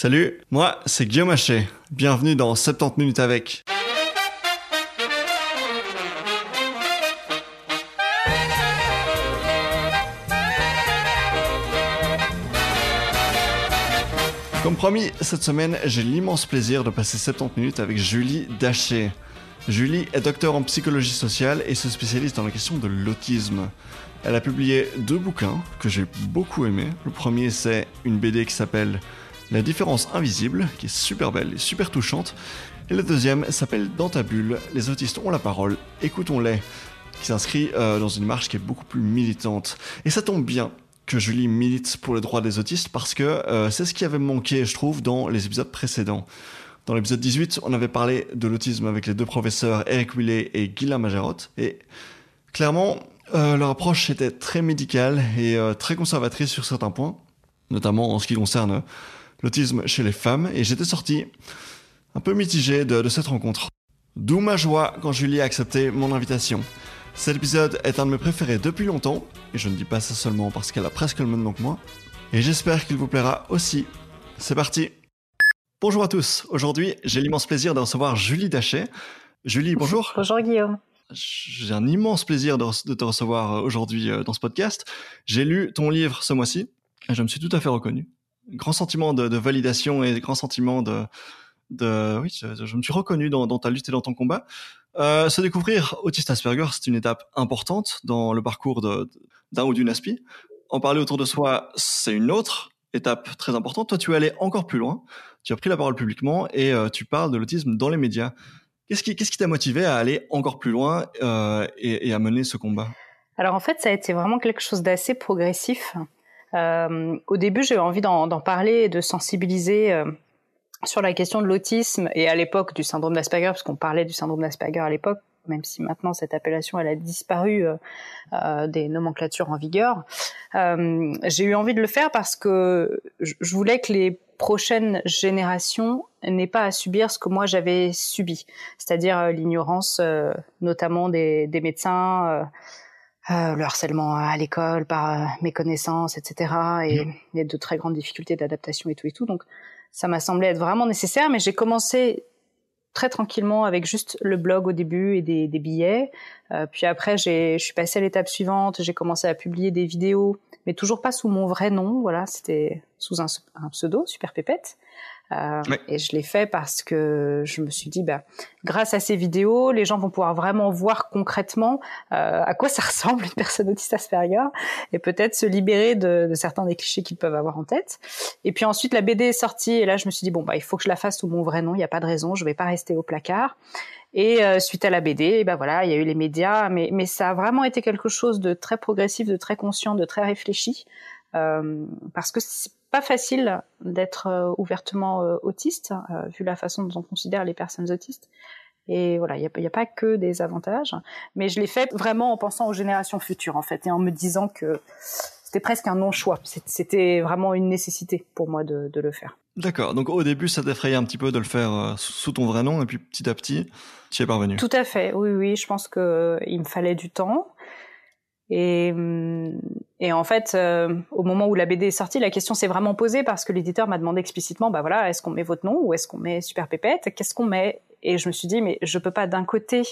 Salut, moi c'est Guillaume Haché. Bienvenue dans 70 minutes avec. Comme promis, cette semaine, j'ai l'immense plaisir de passer 70 minutes avec Julie Daché. Julie est docteur en psychologie sociale et se spécialise dans la question de l'autisme. Elle a publié deux bouquins que j'ai beaucoup aimés. Le premier, c'est une BD qui s'appelle La différence invisible, qui est super belle et super touchante. Et le deuxième s'appelle Dans ta bulle, les autistes ont la parole, écoutons-les, qui s'inscrit euh, dans une marche qui est beaucoup plus militante. Et ça tombe bien, que Julie milite pour les droits des autistes parce que euh, c'est ce qui avait manqué, je trouve, dans les épisodes précédents. Dans l'épisode 18, on avait parlé de l'autisme avec les deux professeurs Eric Willet et Guylain Majerotte. Et clairement, euh, leur approche était très médicale et très conservatrice sur certains points, notamment en ce qui concerne l'autisme chez les femmes. Et j'étais sorti un peu mitigé de, de cette rencontre. D'où ma joie quand Julie a accepté mon invitation. Cet épisode est un de mes préférés depuis longtemps, et je ne dis pas ça seulement parce qu'elle a presque le même nom que moi, et j'espère qu'il vous plaira aussi. C'est parti Bonjour à tous, aujourd'hui j'ai l'immense plaisir de recevoir Julie Dachet. Julie, bonjour. Bonjour Guillaume. J'ai un immense plaisir de, te recevoir aujourd'hui euh, dans ce podcast. J'ai lu ton livre ce mois-ci, et je me suis tout à fait reconnu. Grand sentiment de, validation et grand sentiment de... de oui, je, me suis reconnu dans, dans ta lutte et dans ton combat. Euh, se découvrir autiste Asperger, c'est une étape importante dans le parcours d'un ou d'une aspi. En parler autour de soi, c'est une autre étape très importante. Toi, tu es allé encore plus loin. Tu as pris la parole publiquement et euh, tu parles de l'autisme dans les médias. Qu'est-ce qui qui t'a motivé à aller encore plus loin euh, et, à mener ce combat? Alors en fait, ça a été vraiment quelque chose d'assez progressif. Au début, j'ai envie d'en parler et de sensibiliser sur la question de l'autisme et à l'époque du syndrome d'Asperger, parce qu'on parlait du syndrome d'Asperger à l'époque, même si maintenant cette appellation elle a disparu euh, euh des nomenclatures en vigueur. Euh, j'ai eu envie de le faire parce que je voulais que les prochaines générations n'aient pas à subir ce que moi j'avais subi, c'est-à-dire euh, l'ignorance notamment des, des médecins. Euh, le harcèlement à l'école par méconnaissance, etc. Et, et de très grandes difficultés d'adaptation et tout et tout. Donc, ça m'a semblé être vraiment nécessaire, mais j'ai commencé très tranquillement avec juste le blog au début et des, des billets. Euh, puis après, je suis passée à l'étape suivante. J'ai commencé à publier des vidéos, mais toujours pas sous mon vrai nom. Voilà, c'était sous un, un, pseudo, Super Pépette. Euh, et je l'ai fait parce que je me suis dit, bah, grâce à ces vidéos, les gens vont pouvoir vraiment voir concrètement euh, à quoi ça ressemble une personne autiste Asperger et peut-être se libérer de, de certains des clichés qu'ils peuvent avoir en tête. Et puis ensuite, la BD est sortie et là, je me suis dit, bon, bah, il faut que je la fasse sous mon vrai nom. Il n'y a pas de raison, je vais pas rester au placard. Et euh, suite à la BD, ben voilà, il y a eu les médias, mais, mais ça a vraiment été quelque chose de très progressif, de très conscient, de très réfléchi, euh, parce que pas facile d'être euh, ouvertement euh, autiste, euh, vu la façon dont on considère les personnes autistes. Et voilà, il n'y a, a, pas que des avantages, mais je l'ai fait vraiment en pensant aux générations futures, en fait, et en me disant que c'était presque un non-choix. C'était vraiment une nécessité pour moi de, de le faire. D'accord. Donc au début, ça t'effrayait un petit peu de le faire sous ton vrai nom, et puis petit à petit, tu y es parvenu. Tout à fait. Oui, oui. Je pense que il me fallait du temps. Et, hum, et en fait, euh, au moment où la BD est sortie, la question s'est vraiment posée parce que l'éditeur m'a demandé explicitement, bah voilà, est-ce qu'on met votre nom ou est-ce qu'on met Super Pépette? Qu'est-ce qu'on met? Et je me suis dit, mais je peux pas d'un côté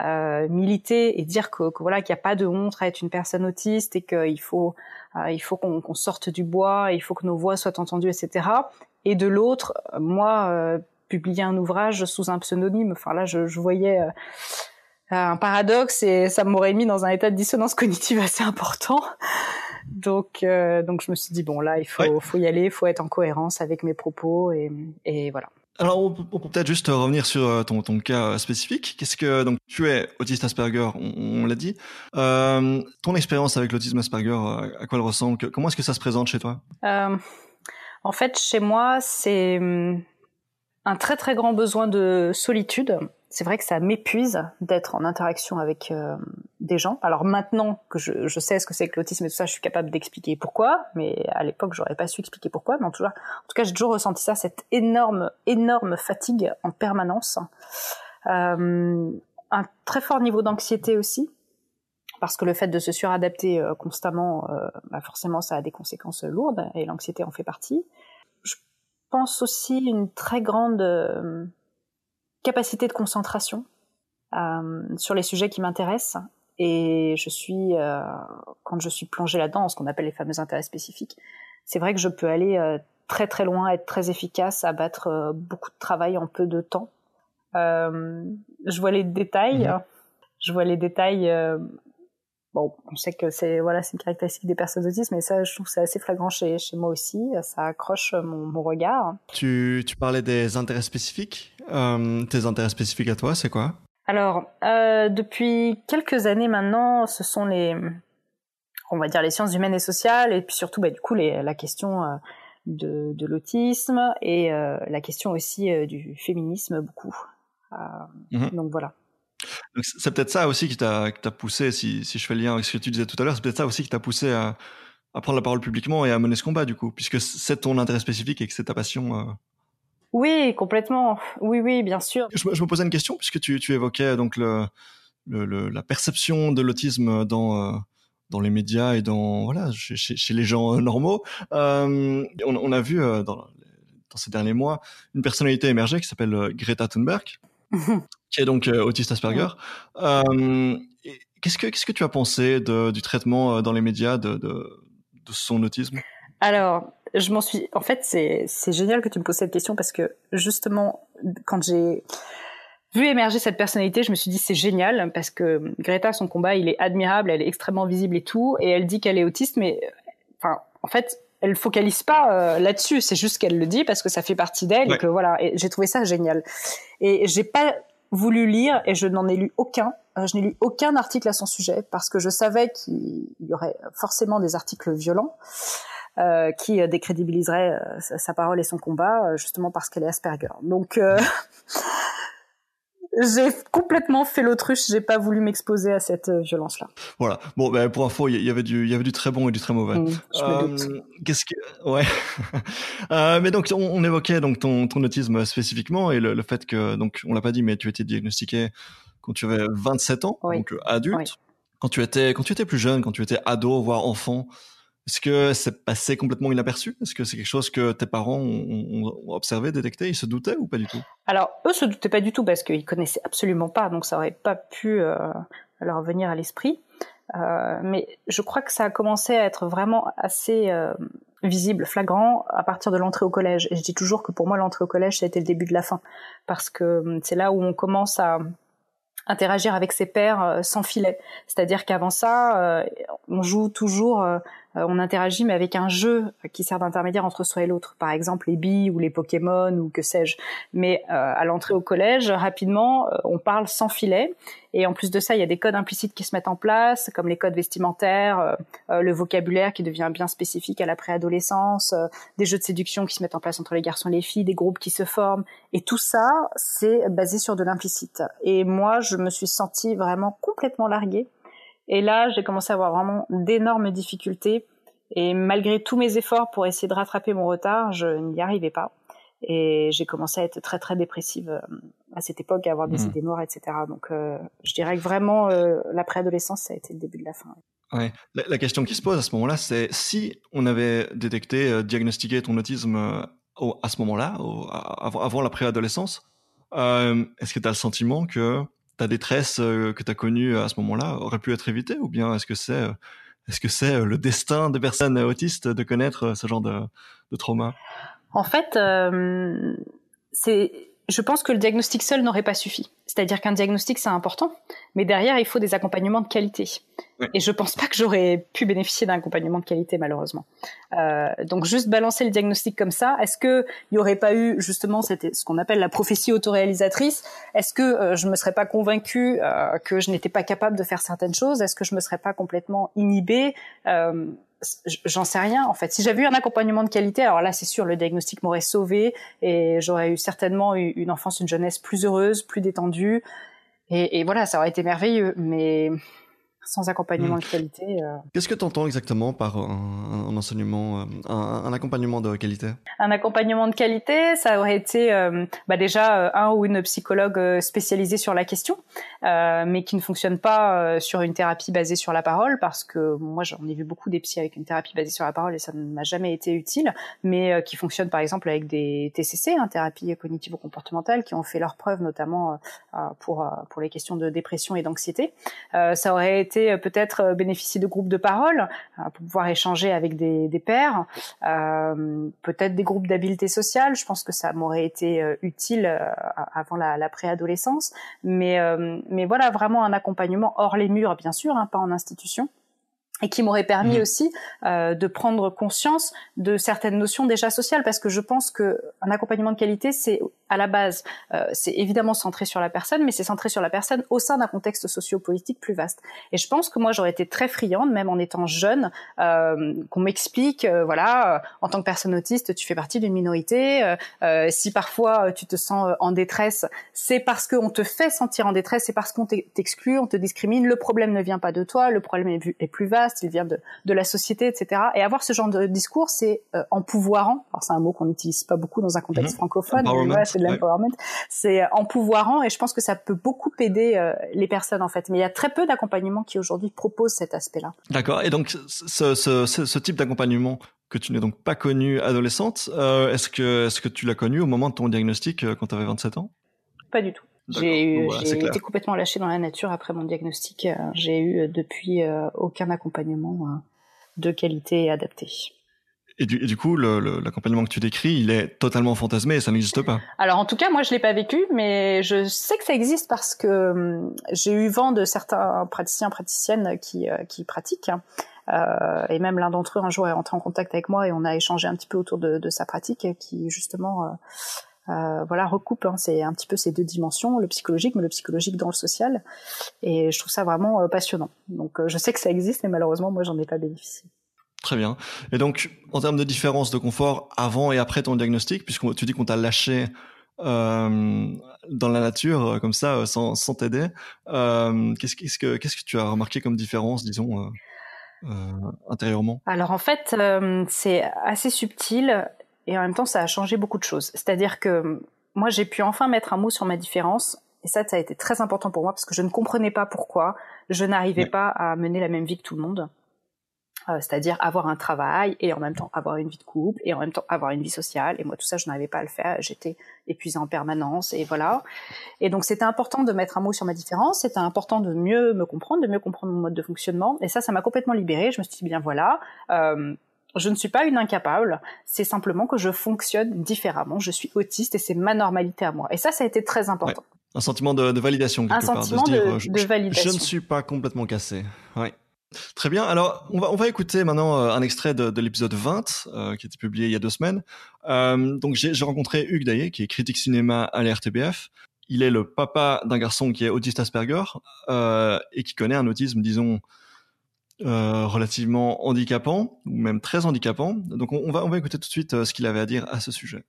euh, militer et dire que, que voilà qu'il n'y a pas de honte à être une personne autiste et qu'il faut euh, il faut qu'on sorte du bois, il faut que nos voix soient entendues, etc. Et de l'autre, moi, euh, publier un ouvrage sous un pseudonyme, enfin là, je, je voyais euh, un paradoxe et ça m'aurait mis dans un état de dissonance cognitive assez important. Donc, euh, donc je me suis dit bon là, il faut, faut y aller, il faut être en cohérence avec mes propos et, et voilà. Alors, on peut peut-être juste revenir sur euh, ton, ton cas spécifique. Qu'est-ce que donc tu es autiste Asperger, on, l'a dit. Euh, ton expérience avec l'autisme Asperger, à quoi elle ressemble? Comment est-ce que ça se présente chez toi? Euh, En fait, chez moi, c'est hum, un très très grand besoin de solitude c'est vrai que ça m'épuise d'être en interaction avec euh, des gens. Alors maintenant que je, je sais ce que c'est que l'autisme et tout ça, je suis capable d'expliquer pourquoi, mais à l'époque, j'aurais pas su expliquer pourquoi. Mais en tout cas, j'ai toujours ressenti ça, cette énorme, énorme fatigue en permanence. Euh, un très fort niveau d'anxiété aussi, parce que le fait de se suradapter euh, constamment, euh, bah forcément, ça a des conséquences lourdes, et l'anxiété en fait partie pense aussi une très grande capacité de concentration sur les sujets qui m'intéressent. Et je suis, quand je suis plongée là-dedans, ce qu'on appelle les fameux intérêts spécifiques, c'est vrai que je peux aller très très loin, être très efficace, abattre beaucoup de travail en peu de temps. je vois les détails. Mmh je vois les détails. Bon, on sait que c'est voilà, c'est une caractéristique des personnes autistes, mais ça, je trouve que c'est assez flagrant chez, chez moi aussi. Ça accroche mon, mon regard. Tu, tu parlais des intérêts spécifiques. Euh, tes intérêts spécifiques à toi, c'est quoi? Alors, euh, depuis quelques années maintenant, ce sont les, on va dire les sciences humaines et sociales, et puis surtout, bah, du coup, les, la question euh, de, de l'autisme et euh, la question aussi du féminisme beaucoup. Mmh donc voilà. C'est peut-être ça aussi qui t'a poussé, si, si, je fais le lien avec ce que tu disais tout à l'heure, c'est peut-être ça aussi qui t'a poussé à, à, prendre la parole publiquement et à mener ce combat, du coup, puisque c'est ton intérêt spécifique et que c'est ta passion. Euh. Oui, complètement. Oui, oui, bien sûr. Je, me posais une question, puisque tu, tu évoquais donc le, le, la perception de l'autisme dans, euh, dans les médias et dans, voilà, chez, chez les gens euh, normaux. Euh, on, on, a vu dans, dans ces derniers mois une personnalité émerger qui s'appelle Greta Thunberg. qui est donc euh, autiste Asperger. Qu'est-ce que qu'est-ce que tu as pensé de, du traitement euh, dans les médias de, de, de son autisme? Alors, je m'en suis. En fait, c'est c'est génial que tu me poses cette question parce que justement, quand j'ai vu émerger cette personnalité, je me suis dit c'est génial parce que Greta, son combat, il est admirable, elle est extrêmement visible et tout, et elle dit qu'elle est autiste, mais enfin, en fait, elle focalise pas euh, là-dessus, c'est juste qu'elle le dit parce que ça fait partie d'elle et que voilà. Et j'ai trouvé ça génial. Et j'ai pas voulu lire et je n'en ai lu aucun. Euh, je n'ai lu aucun article à son sujet parce que je savais qu'il y aurait forcément des articles violents euh, qui décrédibiliseraient sa, parole et son combat, justement parce qu'elle est Asperger. Donc j'ai complètement fait l'autruche. J'ai pas voulu m'exposer à cette euh, violence-là. Voilà. Bon, ben, pour info, il y avait du, il y avait du très bon et du très mauvais. Mmh, euh, Qu'est-ce que, ouais. euh, mais donc, on, on, évoquait donc ton, ton autisme spécifiquement et le, le fait que, donc, on l'a pas dit, mais tu étais diagnostiqué quand tu avais 27 ans, donc euh, adulte. Quand tu étais, quand tu étais plus jeune, quand tu étais ado, voire enfant, est-ce que c'est passé complètement inaperçu? Est-ce que c'est quelque chose que tes parents ont, observé, détecté? Ils se doutaient ou pas du tout? Alors, eux se doutaient pas du tout parce qu'ils connaissaient absolument pas, donc ça aurait pas pu euh, leur venir à l'esprit. Euh, mais je crois que ça a commencé à être vraiment assez euh, visible, flagrant à partir de l'entrée au collège. Et je dis toujours que pour moi, l'entrée au collège, ça a été le début de la fin, parce que hum, c'est là où on commence à interagir avec ses pairs sans filet. C'est-à-dire qu'avant ça, on joue toujours on interagit mais avec un jeu qui sert d'intermédiaire entre soi et l'autre. Par exemple les billes ou les Pokémon ou que sais-je. Mais euh, à l'entrée au collège, rapidement, euh, on parle sans filet. Et en plus de ça, il y a des codes implicites qui se mettent en place, comme les codes vestimentaires, le vocabulaire qui devient bien spécifique à la préadolescence, des jeux de séduction qui se mettent en place entre les garçons et les filles, des groupes qui se forment. Et tout ça, c'est basé sur de l'implicite. Et moi, je me suis sentie vraiment complètement larguée et là, j'ai commencé à avoir vraiment d'énormes difficultés. Et malgré tous mes efforts pour essayer de rattraper mon retard, je n'y arrivais pas. Et j'ai commencé à être très très dépressive euh, à cette époque, à avoir des mmh. idées noires, etc. Donc, euh, je dirais que vraiment, euh, la préadolescence, ça a été le début de la fin. Ouais. La, question qui se pose à ce moment-là, c'est si on avait détecté, diagnostiqué ton autisme à ce moment-là, avant, avant, la préadolescence, est-ce que tu as le sentiment que ta détresse euh, que tu as connue à ce moment-là aurait pu être évitée ou bien est-ce que c'est euh, est-ce que c'est euh, le destin des personnes autistes de connaître ce genre de, de trauma? En fait, c'est je pense que le diagnostic seul n'aurait pas suffi. C'est-à-dire qu'un diagnostic, c'est important, mais derrière, il faut des accompagnements de qualité. Et je pense pas que j'aurais pu bénéficier d'un accompagnement de qualité, malheureusement. Euh, donc, juste balancer le diagnostic comme ça, est-ce que il y aurait pas eu justement cette, ce qu'on appelle la prophétie autoréalisatrice Est-ce que euh, je me serais pas convaincue euh, que je n'étais pas capable de faire certaines choses Est-ce que je me serais pas complètement inhibée euh, j'en sais rien en fait. Si j'avais eu un accompagnement de qualité, alors là c'est sûr le diagnostic m'aurait sauvé et j'aurais eu certainement eu une enfance, une jeunesse plus heureuse, plus détendue et, et, voilà, ça aurait été merveilleux. Mais sans accompagnement hmm. de qualité. Euh. Qu'est-ce que tu entends exactement par un, enseignement, euh, un, accompagnement de qualité? Un accompagnement de qualité, ça aurait été euh, bah déjà un ou une psychologue spécialisée sur la question, mais qui ne fonctionne pas sur une thérapie basée sur la parole, parce que moi j'en ai vu beaucoup des psys avec une thérapie basée sur la parole et ça ne m'a jamais été utile, mais qui fonctionne par exemple avec des TCC, hein, thérapie cognitivo-comportementale, qui ont fait leurs preuves notamment pour pour les questions de dépression et d'anxiété. ça aurait été euh, peut-être euh, bénéficier de groupes de parole euh, pour pouvoir échanger avec des, des pairs, peut-être des groupes d'habileté sociale. Je pense que ça m'aurait été utile avant la, la préadolescence, mais mais voilà vraiment un accompagnement hors les murs, bien sûr, hein, pas en institution et qui m'aurait permis mmh. aussi euh, de prendre conscience de certaines notions déjà sociales parce que je pense que un accompagnement de qualité c'est à la base euh, c'est évidemment centré sur la personne mais c'est centré sur la personne au sein d'un contexte sociopolitique plus vaste et je pense que moi j'aurais été très friande même en étant jeune euh, qu'on m'explique euh, voilà euh, en tant que personne autiste tu fais partie d'une minorité euh, si parfois tu te sens en détresse c'est parce qu'on te fait sentir en détresse c'est parce qu'on t'exclut on te discrimine le problème ne vient pas de toi le problème est plus vaste il vient de, de la société, etc. Et avoir ce genre de discours, c'est euh, empouvoirant. Alors c'est un mot qu'on n'utilise pas beaucoup dans un contexte mhm. francophone, mais c'est de l'empowerment. C'est empouvoirant et je pense que ça peut beaucoup aider euh, les personnes en fait. Mais il y a très peu d'accompagnement qui aujourd'hui proposent cet aspect-là. D'accord. Et donc ce, ce, ce, type d'accompagnement que tu n'es donc pas connue adolescente, euh, est-ce que est-ce que tu l'as connu au moment de ton diagnostic quand tu avais 27 ans? Pas du tout. J'ai été complètement lâchée dans la nature après mon diagnostic. Euh, j'ai eu euh, depuis euh, aucun accompagnement de qualité et adapté. Et du, du coup, l'accompagnement que tu décris, il est totalement fantasmé et ça n'existe pas. Alors en tout cas, moi je l'ai pas vécu, mais je sais que ça existe parce que hum, j'ai eu vent de certains praticiens praticiennes qui, qui pratiquent. Euh, et même l'un d'entre eux un jour est rentré en contact avec moi et on a échangé un petit peu autour de, de sa pratique, qui justement euh, voilà recoupe hein, c'est un petit peu ces deux dimensions le psychologique mais le psychologique dans le social et je trouve ça vraiment euh, passionnant donc euh, je sais que ça existe mais malheureusement moi j'en ai pas bénéficié Très bien. Et donc, en termes de différence de confort avant et après ton diagnostic, puisque tu dis qu'on t'a lâché euh, dans la nature comme ça, sans, sans t'aider, euh, qu'est-ce, qu'est-ce, que, qu'est-ce que tu as remarqué comme différence, disons, euh, intérieurement? Alors en fait, c'est assez subtil et en même temps ça a changé beaucoup de choses. C'est-à-dire que moi j'ai pu enfin mettre un mot sur ma différence et ça ça a été très important pour moi parce que je ne comprenais pas pourquoi je n'arrivais pas à mener la même vie que tout le monde. Euh, c'est-à-dire avoir un travail et en même temps avoir une vie de couple et en même temps avoir une vie sociale et moi tout ça je n'arrivais pas à le faire j'étais épuisée en permanence et voilà et donc c'était important de mettre un mot sur ma différence c'était important de mieux me comprendre de mieux comprendre mon mode de fonctionnement et ça ça m'a complètement libérée je me suis dit bien voilà euh, je ne suis pas une incapable, c'est simplement que je fonctionne différemment, je suis autiste et c'est ma normalité à moi. Et ça, ça a été très important. Un sentiment de, validation quelque un sentiment de, euh, je, validation. Je ne suis pas complètement cassé. Ouais. Très bien. Alors, on va, écouter maintenant euh, un extrait de, l'épisode 20 euh, qui a été publié il y a deux semaines. donc, j'ai rencontré Hugues Daillé, qui est critique cinéma à l'RTBF. Il est le papa d'un garçon qui est autiste Asperger et qui connaît un autisme, disons, euh, relativement handicapant, ou même très handicapant. Donc on, va, écouter tout de suite euh, ce qu'il avait à dire à ce sujet.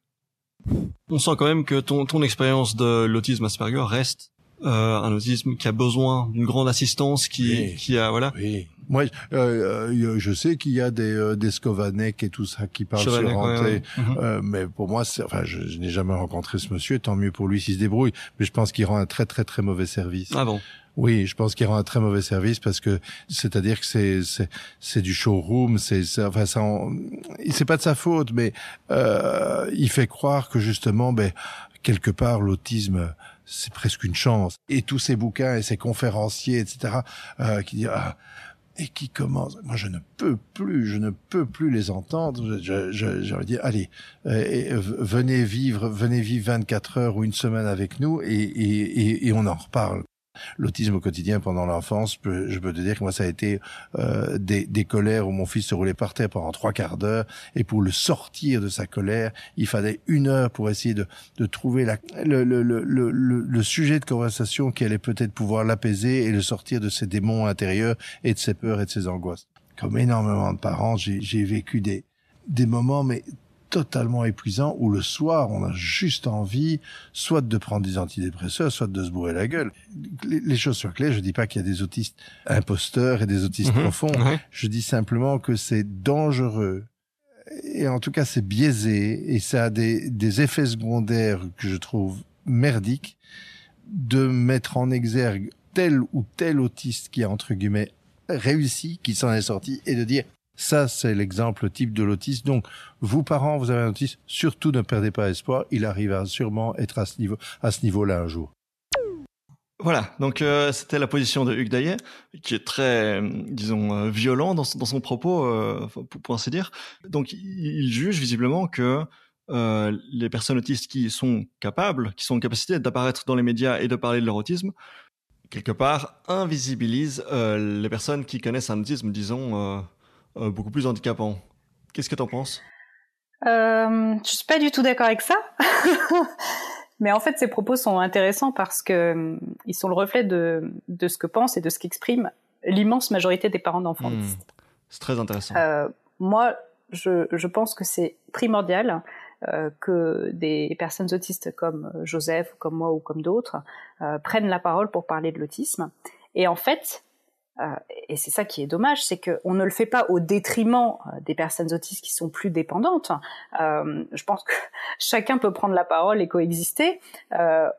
On sent quand même que ton, ton expérience de l'autisme Asperger reste euh, un autisme qui a besoin d'une grande assistance, qui, qui a voilà. Oui. Moi, euh, je sais qu'il y a des, des Skovanek et tout ça qui parlent sur ouais, mhm. mais pour moi, enfin, je, je n'ai jamais rencontré ce monsieur. Tant mieux pour lui s'il se débrouille. Mais je pense qu'il rend un très très très mauvais service. Ah bon? Oui, je pense qu'il rend un très mauvais service parce que c'est-à-dire que c'est c'est c'est du showroom, c'est enfin ça, c'est pas de sa faute, mais euh, il fait croire que justement, ben quelque part l'autisme c'est presque une chance. Et tous ces bouquins et ces conférenciers, etc., euh, qui disent ah, et qui commencent. Moi, je ne peux plus, je ne peux plus les entendre. Je, je, je, dire, allez, euh, venez vivre, venez vivre 24 heures ou une semaine avec nous et, et, et on en reparle. L'autisme au quotidien pendant l'enfance, je peux te dire que moi ça a été euh, des, colères où mon fils se roulait par terre pendant trois quarts d'heure et pour le sortir de sa colère, il fallait une heure pour essayer de, trouver la, le, le, sujet de conversation qui allait peut-être pouvoir l'apaiser et le sortir de ses démons intérieurs et de ses peurs et de ses angoisses. Comme énormément de parents, j'ai vécu des moments mais totalement épuisant où le soir, on a juste envie soit de prendre des antidépresseurs, soit de se bourrer la gueule. Les, choses sont claires. Je dis pas qu'il y a des autistes imposteurs et des autistes mhm. profonds. Je dis simplement que c'est dangereux. Et en tout cas, c'est biaisé et ça a des, des effets secondaires que je trouve merdiques de mettre en exergue tel ou tel autiste qui a, entre guillemets, réussi, qui s'en est sorti et de dire ça, c'est l'exemple type de l'autisme. Donc, vous, parents, vous avez un autiste, surtout ne perdez pas espoir. Il arrivera sûrement être à ce niveau-là un jour. Voilà, donc euh, c'était la position de Hugues Daillet, qui est très, disons, euh, violent dans, son propos, euh, pour, pour, ainsi dire. Donc il juge visiblement que les personnes autistes qui sont capables, qui sont en capacité d'apparaître dans les médias et de parler de leur autisme, quelque part invisibilisent les personnes qui connaissent un autisme, disons, euh, beaucoup plus handicapant. Qu'est-ce que tu en penses? Euh, Je suis pas du tout d'accord avec ça. Mais en fait, ces propos sont intéressants parce que euh, ils sont le reflet de, de ce que pense et de ce qu'exprime l'immense majorité des parents d'enfants hmm. C'est très intéressant. Euh, moi, je, je, pense que c'est primordial euh, que des personnes autistes comme Joseph, comme moi ou comme d'autres euh, prennent la parole pour parler de l'autisme. Et en fait, euh, et c'est ça qui est dommage, c'est qu'on ne le fait pas au détriment euh, des personnes autistes qui sont plus dépendantes. Euh, je pense que chacun peut prendre la parole et coexister.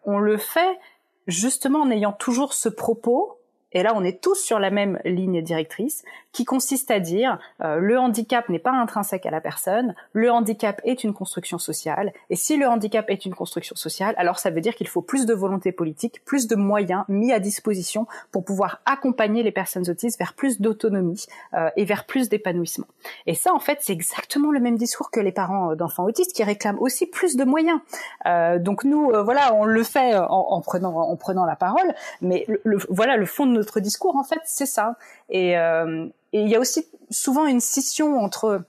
on le fait justement en ayant toujours ce propos et là on est tous sur la même ligne directrice, qui consiste à dire euh, le handicap n'est pas intrinsèque à la personne, le handicap est une construction sociale, et si le handicap est une construction sociale, alors ça veut dire qu'il faut plus de volonté politique, plus de moyens mis à disposition pour pouvoir accompagner les personnes autistes vers plus d'autonomie euh, et vers plus d'épanouissement. Et ça, en fait, c'est exactement le même discours que les parents d'enfants autistes qui réclament aussi plus de moyens. Euh, donc nous, voilà, on le fait en, en, prenant en prenant la parole, mais le, voilà le fond de notre discours, en fait, c'est ça. Et, euh, et il y a aussi souvent une scission entre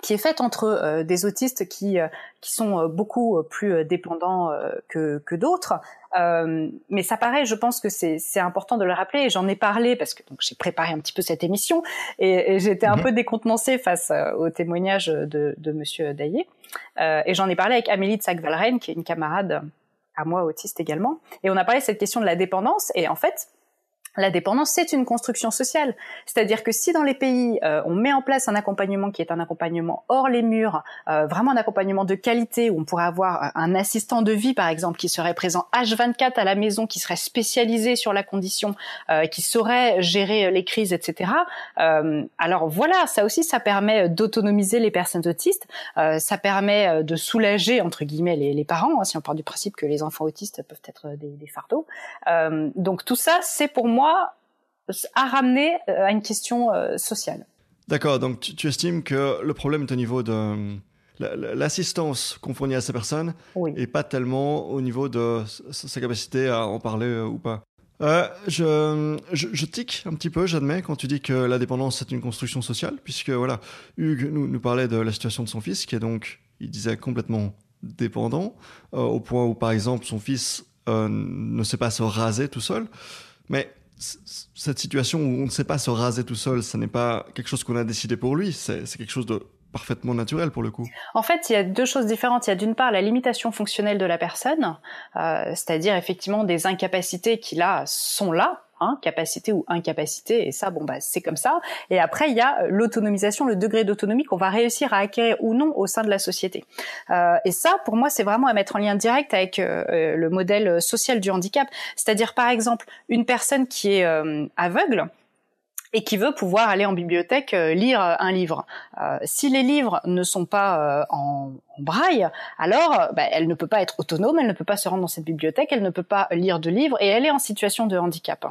qui est faite entre euh, des autistes qui euh, qui sont beaucoup plus dépendants que que d'autres. mais ça paraît, je pense que c'est c'est important de le rappeler. Et j'en ai parlé parce que donc j'ai préparé un petit peu cette émission et, et j'étais un mhm. peu décontenancée face au témoignage de de Monsieur Daillé. et j'en ai parlé avec Amélie de Sac-Valren, qui est une camarade à moi autiste également. Et on a parlé de cette question de la dépendance. Et en fait, la dépendance, c'est une construction sociale. C'est-à-dire que si dans les pays, euh, on met en place un accompagnement qui est un accompagnement hors les murs, euh, vraiment un accompagnement de qualité, où on pourrait avoir euh, un assistant de vie, par exemple, qui serait présent H24 à la maison, qui serait spécialisé sur la condition, qui saurait gérer les crises, etc. alors voilà, ça aussi, ça permet d'autonomiser les personnes autistes, ça permet de soulager, entre guillemets, les, les parents, hein, si on part du principe que les enfants autistes peuvent être des, des fardeaux. donc tout ça, c'est pour moi à ramener euh, à une question euh, sociale. D'accord, donc tu, estimes que le problème est au niveau de euh, l'assistance qu'on fournit à ces personnes et pas tellement au niveau de sa capacité à en parler ou pas. je, je, tique un petit peu, j'admets, quand tu dis que la dépendance c'est une construction sociale, puisque voilà, Hugues nous, nous, parlait de la situation de son fils, qui est donc, il disait, complètement dépendant, au point où, par exemple, son fils ne sait pas se raser tout seul. Mais cette situation où on ne sait pas se raser tout seul, ce n'est pas quelque chose qu'on a décidé pour lui, c'est quelque chose de parfaitement naturel pour le coup. En fait, il y a deux choses différentes. Il y a d'une part la limitation fonctionnelle de la personne, euh, c'est-à-dire effectivement des incapacités qui là sont là, hein, capacité ou incapacité, et ça, bon, bah, c'est comme ça. Et après, il y a l'autonomisation, le degré d'autonomie qu'on va réussir à acquérir ou non au sein de la société. Euh, et ça, pour moi, c'est vraiment à mettre en lien direct avec euh, euh, le modèle social du handicap. C'est-à-dire, par exemple, une personne qui est aveugle, et qui veut pouvoir aller en bibliothèque euh, lire euh, un livre. Euh, si les livres ne sont pas en, braille, alors bah, elle ne peut pas être autonome, elle ne peut pas se rendre dans cette bibliothèque, elle ne peut pas lire de livres et elle est en situation de handicap.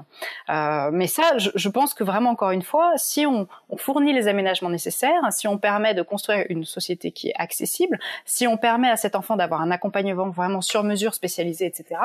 mais ça, je, pense que vraiment encore une fois, si on, on, fournit les aménagements nécessaires, si on permet de construire une société qui est accessible, si on permet à cet enfant d'avoir un accompagnement vraiment sur mesure, spécialisé, etc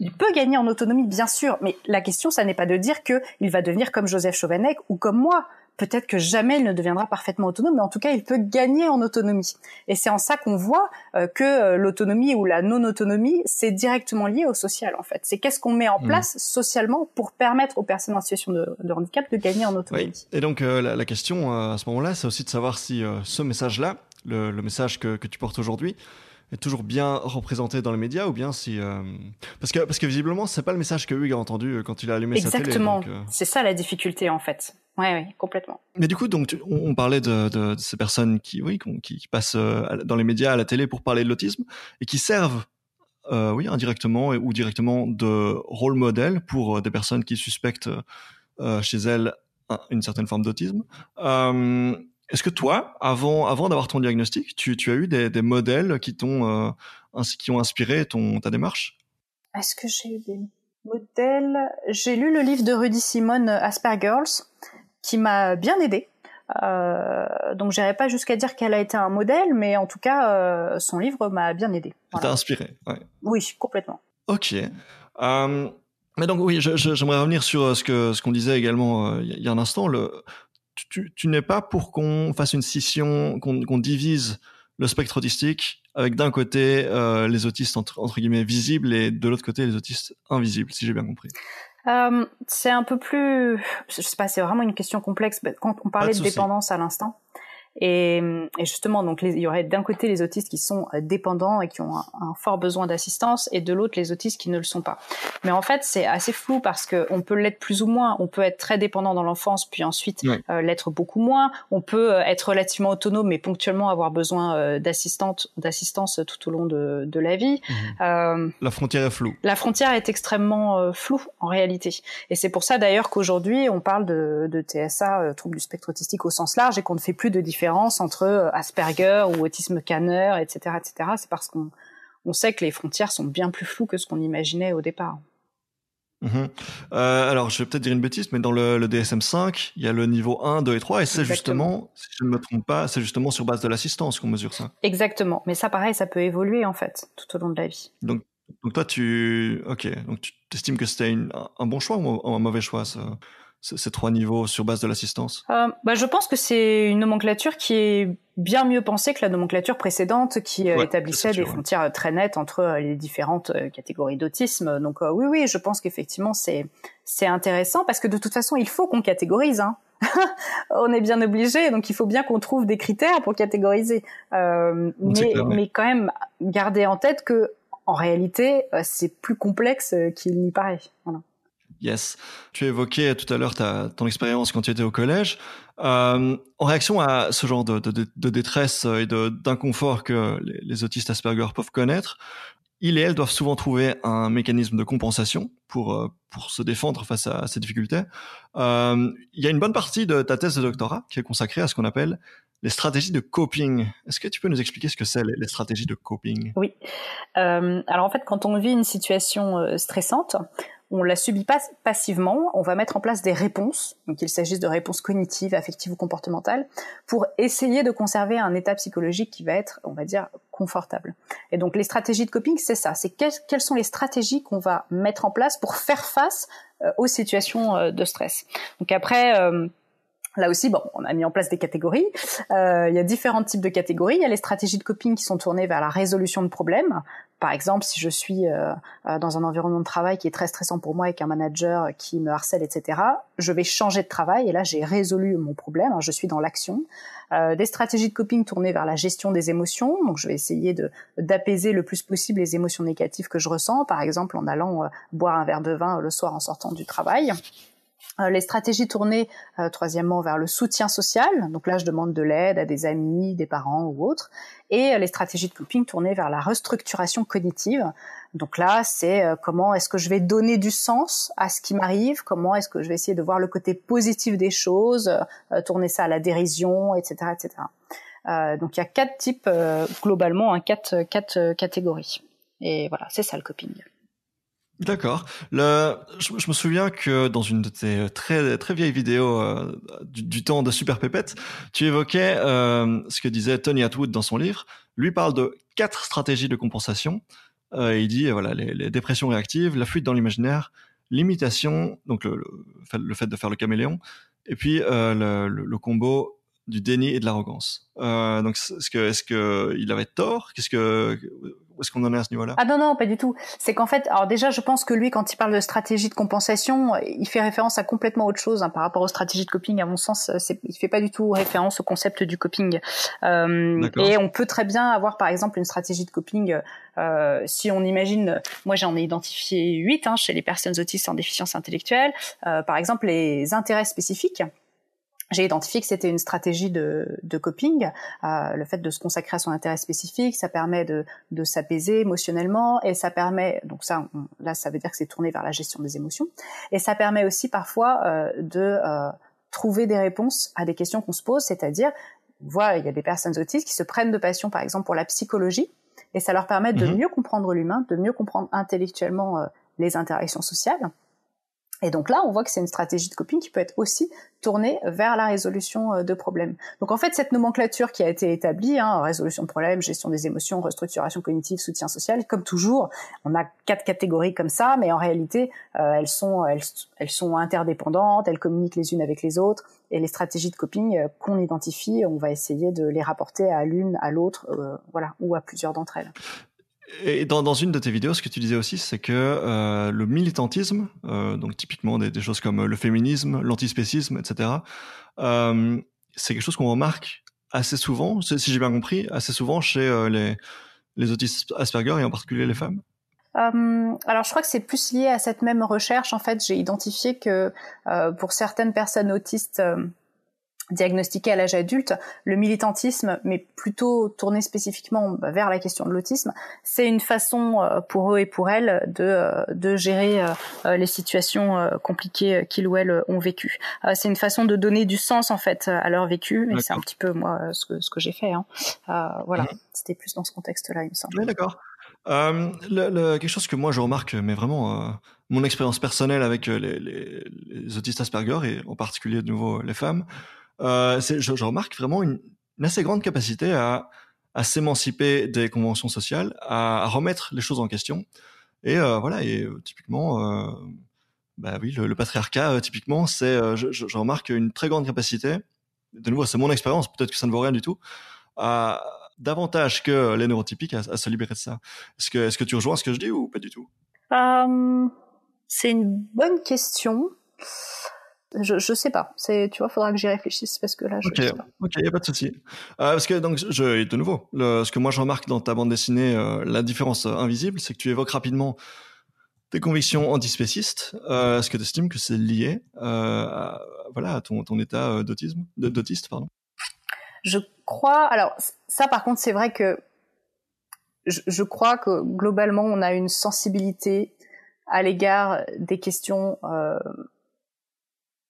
il peut gagner en autonomie, bien sûr, mais la question, ça n'est pas de dire qu'il va devenir comme Joseph Chauvenec ou comme moi. Peut-être que jamais il ne deviendra parfaitement autonome, mais en tout cas, il peut gagner en autonomie. Et c'est en ça qu'on voit euh, que euh, l'autonomie ou la non-autonomie, c'est directement lié au social, en fait. C'est qu'est-ce qu'on met en mmh. place socialement pour permettre aux personnes en situation de, handicap de gagner en autonomie. Et donc, euh, la, question à ce moment-là, c'est aussi de savoir si ce message-là, le, message que, que tu portes aujourd'hui est toujours bien représenté dans les médias ou bien si euh, parce que parce que visiblement c'est pas le message que Hugues a entendu quand il a allumé sa télé. Exactement. C'est ça la difficulté en fait. Oui, oui, complètement. Mais du coup, donc, on, parlait de, de, ces personnes qui, oui, qui, qui passent dans les médias, à la télé pour parler de l'autisme et qui servent euh, oui, indirectement ou directement de rôle modèle pour euh, des personnes qui suspectent euh, chez elles une certaine forme d'autisme. Est-ce que toi, avant, avant d'avoir ton diagnostic, tu, tu, as eu des, des modèles qui t'ont qui ont inspiré ton, ta démarche? Est-ce que j'ai eu des modèles? J'ai lu le livre de Rudy Simon, Asperger's, qui m'a bien aidé. Euh, donc j'irai pas jusqu'à dire qu'elle a été un modèle, mais en tout cas, euh, son livre m'a bien aidé. Voilà. T'a inspiré, ouais. Oui, complètement. Ok. Euh, mais donc oui, j'aimerais revenir sur euh, ce que ce qu'on disait également euh, il y a un instant. Le, tu, tu n'es pas pour qu'on fasse une scission, qu'on divise le spectre autistique avec d'un côté euh, les autistes entre, entre, guillemets visibles et de l'autre côté les autistes invisibles, si j'ai bien compris. Euh, c'est un peu plus, je sais pas, c'est vraiment une question complexe. Quand on parlait de, de dépendance à l'instant, et, et, justement, donc il y aurait d'un côté les autistes qui sont euh, dépendants et qui ont un, fort besoin d'assistance, et de l'autre les autistes qui ne le sont pas. Mais en fait, c'est assez flou parce que on peut l'être plus ou moins. On peut être très dépendant dans l'enfance, puis ensuite euh, l'être beaucoup moins. On peut euh, être relativement autonome, mais ponctuellement avoir besoin d'assistante, d'assistance tout au long de, de la vie. Mhm. la frontière est floue. La frontière est extrêmement floue en réalité, et c'est pour ça d'ailleurs qu'aujourd'hui on parle de, de TSA, trouble du spectre autistique au sens large, et qu'on ne fait plus de différence entre euh, Asperger ou autisme canner, etc., etc. C'est parce qu'on on sait que les frontières sont bien plus floues que ce qu'on imaginait au départ. Mhm. Euh, alors, je vais peut-être dire une bêtise, mais dans le, DSM-5, il y a le niveau 1, 2 et 3, et c'est justement, si je ne me trompe pas, c'est justement sur base de l'assistance qu'on mesure ça. Exactement, mais ça, pareil, ça peut évoluer en fait tout au long de la vie. Donc, donc toi, tu, ok, donc tu estimes que c'était un bon choix ou un mauvais choix, ça? Ces trois niveaux sur base de l'assistance? Euh, bah, Je pense que c'est une nomenclature qui est bien mieux pensée que la nomenclature précédente qui euh, établissait des frontières euh, très nettes entre euh, les différentes catégories d'autisme. Donc oui, oui, je pense qu'effectivement c'est c'est intéressant parce que de toute façon il faut qu'on catégorise. Hein. on est bien obligé, donc il faut bien qu'on trouve des critères pour catégoriser. Euh, mais, mais quand même garder en tête que en réalité c'est plus complexe qu'il n'y paraît. Voilà. Yes. Tu évoquais tout à l'heure ton expérience quand tu étais au collège. Euh, en réaction à ce genre de, détresse et d'inconfort que les, autistes Asperger peuvent connaître, ils et elles doivent souvent trouver un mécanisme de compensation pour, euh, se défendre face à, ces difficultés. Euh, il y a une bonne partie de ta thèse de doctorat qui est consacrée à ce qu'on appelle les stratégies de coping. Est-ce que tu peux nous expliquer ce que c'est les, stratégies de coping? Oui. Alors en fait, quand on vit une situation stressante, on la subit pas passivement, on va mettre en place des réponses, qu'il s'agisse de réponses cognitives, affectives ou comportementales, pour essayer de conserver un état psychologique qui va être, on va dire, confortable. Et donc les stratégies de coping, c'est ça, c'est quelles, sont les stratégies qu'on va mettre en place pour faire face euh, aux situations euh, de stress. Donc après, euh, Là aussi, bon, on a mis en place des catégories. Euh, il y a différents types de catégories. Il y a les stratégies de coping qui sont tournées vers la résolution de problèmes. Par exemple, si je suis euh, euh, dans un environnement de travail qui est très stressant pour moi avec un manager qui me harcèle, etc., je vais changer de travail et là, j'ai résolu mon problème. je suis dans l'action. Euh, des stratégies de coping tournées vers la gestion des émotions. Donc, je vais essayer de d'apaiser le plus possible les émotions négatives que je ressens. Par exemple, en allant boire un verre de vin le soir en sortant du travail. Euh, les stratégies tournées, euh, troisièmement, vers le soutien social. Donc là, je demande de l'aide à des amis, des parents ou autres. Et euh, les stratégies de coping tournées vers la restructuration cognitive. Donc là, c'est comment est-ce que je vais donner du sens à ce qui m'arrive, comment est-ce que je vais essayer de voir le côté positif des choses, tourner ça à la dérision, etc., etc. donc il y a quatre types globalement, hein, quatre, quatre catégories. Et voilà, c'est ça le coping. D'accord. Je, me souviens que dans une de tes très très vieilles vidéos euh, du, temps de Super Pépette, tu évoquais euh, ce que disait Tony Atwood dans son livre. Lui parle de quatre stratégies de compensation. Euh, il dit voilà les, dépressions réactives, la fuite dans l'imaginaire, l'imitation, donc le, fait de faire le caméléon, et puis le, combo du déni et de l'arrogance. Donc, est-ce que, est-ce que il avait tort? Qu'est-ce que, est-ce qu'on en est à ce niveau-là? Ah non non, pas du tout. C'est qu'en fait, alors déjà, je pense que lui, quand il parle de stratégie de compensation, il fait référence à complètement autre chose hein, par rapport aux stratégies de coping. À mon sens, il fait pas du tout référence au concept du coping. Euh, et on peut très bien avoir, par exemple, une stratégie de coping. Euh, si on imagine, moi j'en ai identifié huit hein, chez les personnes autistes en déficience intellectuelle. Euh, par exemple, les intérêts spécifiques j'ai identifié que c'était une stratégie de, de coping. Euh, le fait de se consacrer à son intérêt spécifique, ça permet de, de s'apaiser émotionnellement et ça permet, donc ça, là, ça veut dire que c'est tourné vers la gestion des émotions. Et ça permet aussi parfois euh, de euh, trouver des réponses à des questions qu'on se pose, c'est-à-dire, voilà, il y a des personnes autistes qui se prennent de passion, par exemple, pour la psychologie, et ça leur permet de mhm. mieux comprendre l'humain, de mieux comprendre intellectuellement euh, les interactions sociales. Et donc là, on voit que c'est une stratégie de coping qui peut être aussi tournée vers la résolution euh, de problèmes. Donc en fait, cette nomenclature qui a été établie, hein, résolution de problèmes, gestion des émotions, restructuration cognitive, soutien social, comme toujours, on a quatre catégories comme ça, mais en réalité, euh, elles sont elles, sont interdépendantes, elles communiquent les unes avec les autres, et les stratégies de coping euh, qu'on identifie, on va essayer de les rapporter à l'une, à l'autre, voilà, ou à plusieurs d'entre elles. Et dans, une de tes vidéos, ce que tu disais aussi, c'est que euh, le militantisme, euh, donc typiquement des, choses comme le féminisme, l'antispécisme, etc., euh, c'est quelque chose qu'on remarque assez souvent, si j'ai bien compris, assez souvent chez euh, les, autistes Asperger et en particulier les femmes. Euh, alors, je crois que c'est plus lié à cette même recherche. En fait, j'ai identifié que pour certaines personnes autistes diagnostiqué à l'âge adulte, le militantisme, mais plutôt tourné spécifiquement bah, vers la question de l'autisme, c'est une façon euh, pour eux et pour elles de, euh, de gérer euh, les situations compliquées qu'ils ou elles ont vécues. C'est une façon de donner du sens en fait à leur vécu, et c'est un petit peu moi ce que, ce que j'ai fait. Hein. voilà, mmh. c'était plus dans ce contexte-là, il me semble. Oui, d'accord. Euh, le, quelque chose que moi je remarque, mais vraiment mon expérience personnelle avec les, les, les, autistes Asperger et en particulier de nouveau les femmes, euh, je, je, remarque vraiment une, une, assez grande capacité à, à s'émanciper des conventions sociales, à, à, remettre les choses en question. Et euh, voilà, et euh, typiquement, euh, bah oui, le, le patriarcat, euh, typiquement, c'est, euh, je, je, remarque une très grande capacité. De nouveau, c'est mon expérience, peut-être que ça ne vaut rien du tout, à, davantage que les neurotypiques à, à se libérer de ça. Est-ce que, est-ce que tu rejoins ce que je dis ou pas du tout? C'est une bonne question. Je, je sais pas. C'est, tu vois, faudra que j'y réfléchisse parce que là, je. Ok, sais pas. ok, y a pas de souci. Euh, parce que donc, je, de nouveau, le, ce que moi je remarque dans ta bande dessinée, euh, la différence euh, invisible, c'est que tu évoques rapidement tes convictions antispécistes. Euh, Est-ce que tu estimes que c'est lié, euh, à, voilà, à ton, ton état euh, d'autisme, d'autiste, pardon Je crois. Alors, ça, par contre, c'est vrai que je, je crois que globalement, on a une sensibilité à l'égard des questions euh,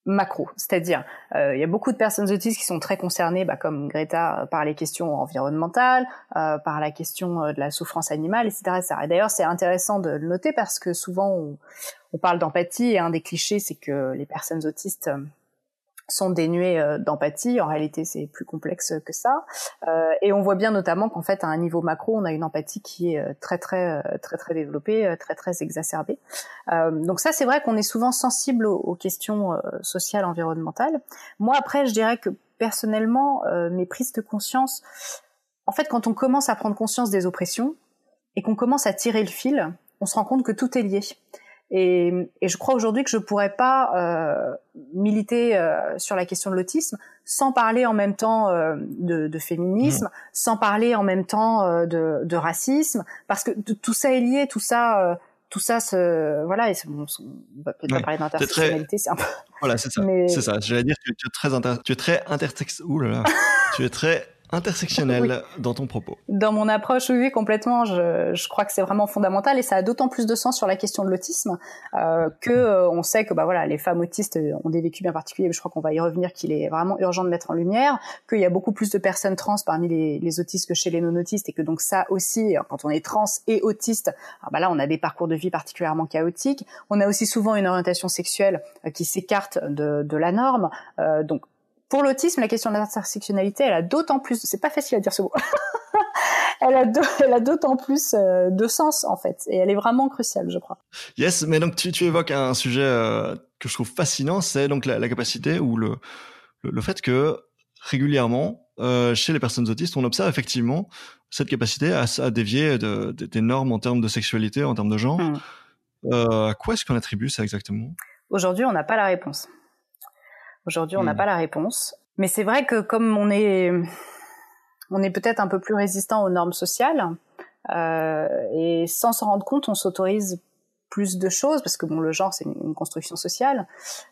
macro, c'est-à-dire euh, il y a beaucoup de personnes autistes qui sont très concernées, bah, comme Greta, euh, par les questions environnementales, euh, par la question euh, de la souffrance animale, etc. etc. Et d'ailleurs, c'est intéressant de le noter parce que souvent on, on parle d'empathie et un des clichés, c'est que les personnes autistes sont dénués euh, d'empathie. En réalité, c'est plus complexe que ça. Euh, et on voit bien notamment qu'en fait, à un niveau macro, on a une empathie qui est euh, très très très très développée, très très exacerbée. donc ça, c'est vrai qu'on est souvent sensible aux, questions sociales, environnementales. Moi, après, je dirais que personnellement, mes prises de conscience, en fait, quand on commence à prendre conscience des oppressions et qu'on commence à tirer le fil, on se rend compte que tout est lié. Et, et je crois aujourd'hui que je pourrais pas euh, militer euh, sur la question de l'autisme sans parler en même temps euh, de, de, féminisme, mmh. sans parler en même temps euh, de, de, racisme, parce que tout ça est lié, tout ça, euh, tout ça se, voilà, et on, on va peut-être ouais, parler d'intersectionnalité, c'est un peu. Voilà, c'est ça. Mais... C'est ça. J'allais dire que tu es très inter... tu es très intersex. Là là. tu es très intersectionnel oui. dans ton propos. Dans mon approche, oui, complètement. Je, je crois que c'est vraiment fondamental et ça a d'autant plus de sens sur la question de l'autisme euh, que euh, on sait que bah voilà, les femmes autistes ont des vécus bien particuliers. Je crois qu'on va y revenir, qu'il est vraiment urgent de mettre en lumière, qu'il y a beaucoup plus de personnes trans parmi les, les autistes que chez les non-autistes et que donc ça aussi, quand on est trans et autiste, alors bah là on a des parcours de vie particulièrement chaotiques. On a aussi souvent une orientation sexuelle euh, qui s'écarte de, de la norme. Euh, donc pour l'autisme, la question de l'intersectionnalité, elle a d'autant plus, c'est pas facile à dire ce mot, elle a, d'autant plus euh, de sens en fait, et elle est vraiment cruciale, je crois. Yes, mais donc tu, tu évoques un sujet euh, que je trouve fascinant, c'est donc la, la, capacité ou le, le, le fait que régulièrement, euh, chez les personnes autistes, on observe effectivement cette capacité à, à dévier de, des normes en termes de sexualité, en termes de genre. Mm. Euh, à quoi est-ce qu'on attribue ça exactement? Aujourd'hui, on n'a pas la réponse. Aujourd'hui, on n'a mm. pas la réponse. Mais c'est vrai que comme on est, on est peut-être un peu plus résistant aux normes sociales, euh, et sans s'en rendre compte, on s'autorise plus de choses parce que bon le genre c'est une, construction sociale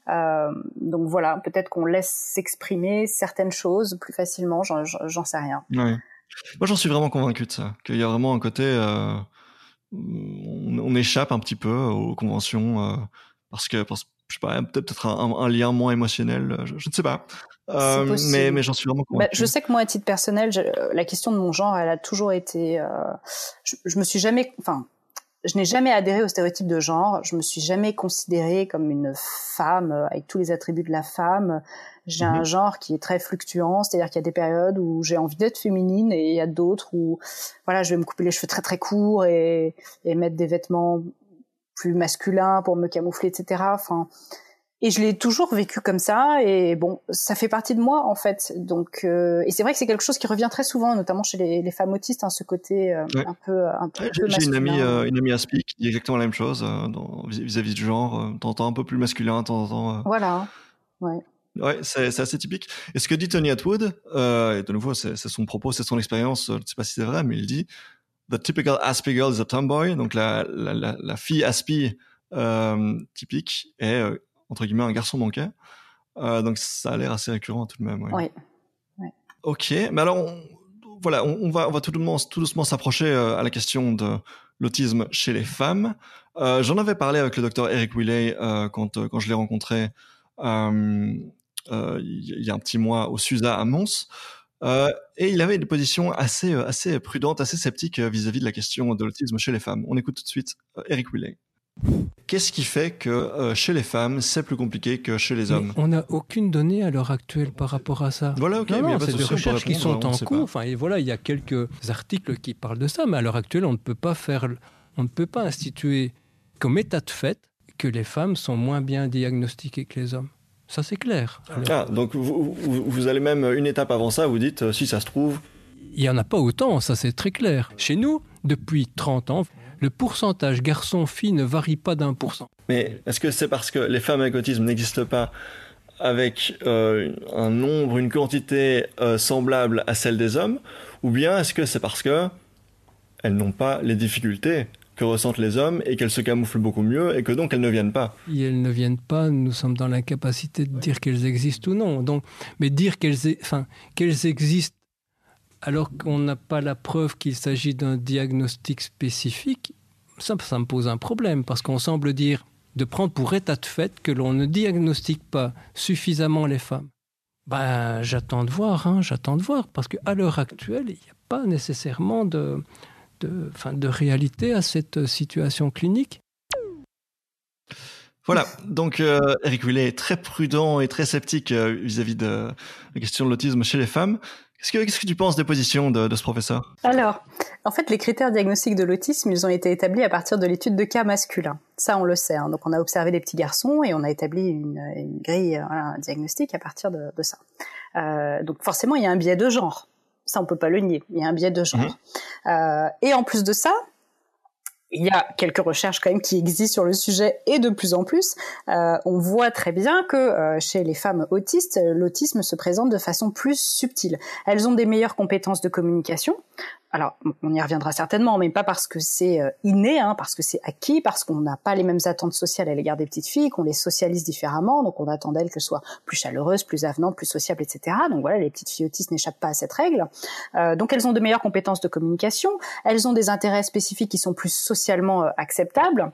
euh, donc voilà peut-être qu'on laisse s'exprimer certaines choses plus facilement j'en sais rien moi j'en suis vraiment convaincu de ça qu'il y a vraiment un côté euh, on, échappe un petit peu aux conventions euh, parce que je sais pas peut-être un, lien moins émotionnel je, ne sais pas mais, mais j'en suis vraiment bah, convaincu. je sais que moi, à titre personnel, la question de mon genre, elle a toujours été. je, je, me suis jamais, enfin, je n'ai jamais adhéré au stéréotype de genre. Je me suis jamais considérée comme une femme euh, avec tous les attributs de la femme. J'ai un mhm. genre qui est très fluctuant, c'est-à-dire qu'il y a des périodes où j'ai envie d'être féminine et il y a d'autres où, voilà, je vais me couper les cheveux très très courts et, et mettre des vêtements plus masculins pour me camoufler, etc. Enfin, et je l'ai toujours vécu comme ça. Et bon, ça fait partie de moi en fait. Donc, euh, et c'est vrai que c'est quelque chose qui revient très souvent, notamment chez les, les femmes autistes, hein, ce côté euh, un peu, un peu, J'ai une amie, euh, une amie Aspi qui dit exactement la même chose vis-à-vis du genre. T'entends un peu plus masculin, t'entends. Voilà. Ouais. Ouais, c'est assez typique. Et ce que dit Tony Atwood, et de nouveau, c'est son propos, c'est son expérience. Je ne sais pas si c'est vrai, mais il dit The typical Aspie girl is a tomboy. Donc la, la, la, la fille Aspie typique est entre guillemets un garçon manqué. Euh, donc ça a l'air assez récurrent tout de même. Oui. Ok, mais alors voilà, on, va on va tout doucement tout doucement s'approcher euh, à la question de l'autisme chez les femmes. Euh, j'en avais parlé avec le docteur Eric Willey quand quand je l'ai rencontré il y a un petit mois au SUSA à Mons. Et il avait une position assez assez prudente, assez sceptique vis-à-vis -vis de la question de l'autisme chez les femmes. On écoute tout de suite Eric Willey. Qu'est-ce qui fait que euh, chez les femmes, c'est plus compliqué que chez les hommes? On n'a aucune donnée à l'heure actuelle par rapport à ça. Voilà, ok. c'est des recherches qui sont en cours. Enfin, et voilà, il y a quelques articles qui parlent de ça, mais à l'heure actuelle, on ne peut pas faire, on ne peut pas instituer comme état de fait que les femmes sont moins bien diagnostiquées que les hommes. Ça, c'est clair. Ah, donc vous, vous, allez même une étape avant ça, vous dites, euh, si ça se trouve... Il n'y en a pas autant, ça c'est très clair. Chez nous, depuis 30 ans, le pourcentage garçon-fille ne varie pas d'un pour cent. Mais est-ce que c'est parce que les femmes avec autisme n'existent pas avec euh, un nombre, une quantité euh, semblable à celle des hommes, ou bien est-ce que c'est parce que elles n'ont pas les difficultés que ressentent les hommes et qu'elles se camouflent beaucoup mieux et que donc elles ne viennent pas. Et elles ne viennent pas, nous sommes dans l'incapacité de dire qu'elles existent ou non. Donc, mais dire qu'elles, enfin, qu'elles existent alors qu'on n'a pas la preuve qu'il s'agit d'un diagnostic spécifique, ça, ça me pose un problème, parce qu'on semble dire de prendre pour état de fait que l'on ne diagnostique pas suffisamment les femmes. Ben, j'attends de voir, hein, j'attends de voir, parce qu'à l'heure actuelle, il n'y a pas nécessairement de, de, de réalité à cette situation clinique. Voilà, donc euh, Eric Willet est très prudent et très sceptique euh, vis-à-vis de la question de l'autisme chez les femmes. Qu'est-ce que, tu penses des positions de, ce professeur? Alors, en fait, les critères diagnostiques de l'autisme, ils ont été établis à partir de l'étude de cas masculins. Ça, on le sait. Hein. Donc, on a observé des petits garçons et on a établi une, grille voilà, diagnostique à partir de, ça. Euh, donc, forcément, il y a un biais de genre. Ça, on peut pas le nier. Il y a un biais de genre. Mhm. Euh, et en plus de ça, il y a quelques recherches quand même qui existent sur le sujet et de plus en plus, euh, on voit très bien que euh, chez les femmes autistes, l'autisme se présente de façon plus subtile. Elles ont des meilleures compétences de communication, alors on y reviendra certainement, mais pas parce que c'est euh, inné, hein, parce que c'est acquis, parce qu'on n'a pas les mêmes attentes sociales à l'égard des petites filles, qu'on les socialise différemment, donc on attend d'elles qu'elles soient plus chaleureuses, plus avenantes, plus sociables, etc. Donc voilà, les petites filles autistes n'échappent pas à cette règle. Euh, donc elles ont de meilleures compétences de communication, elles ont des intérêts spécifiques qui sont plus socialement euh, acceptables.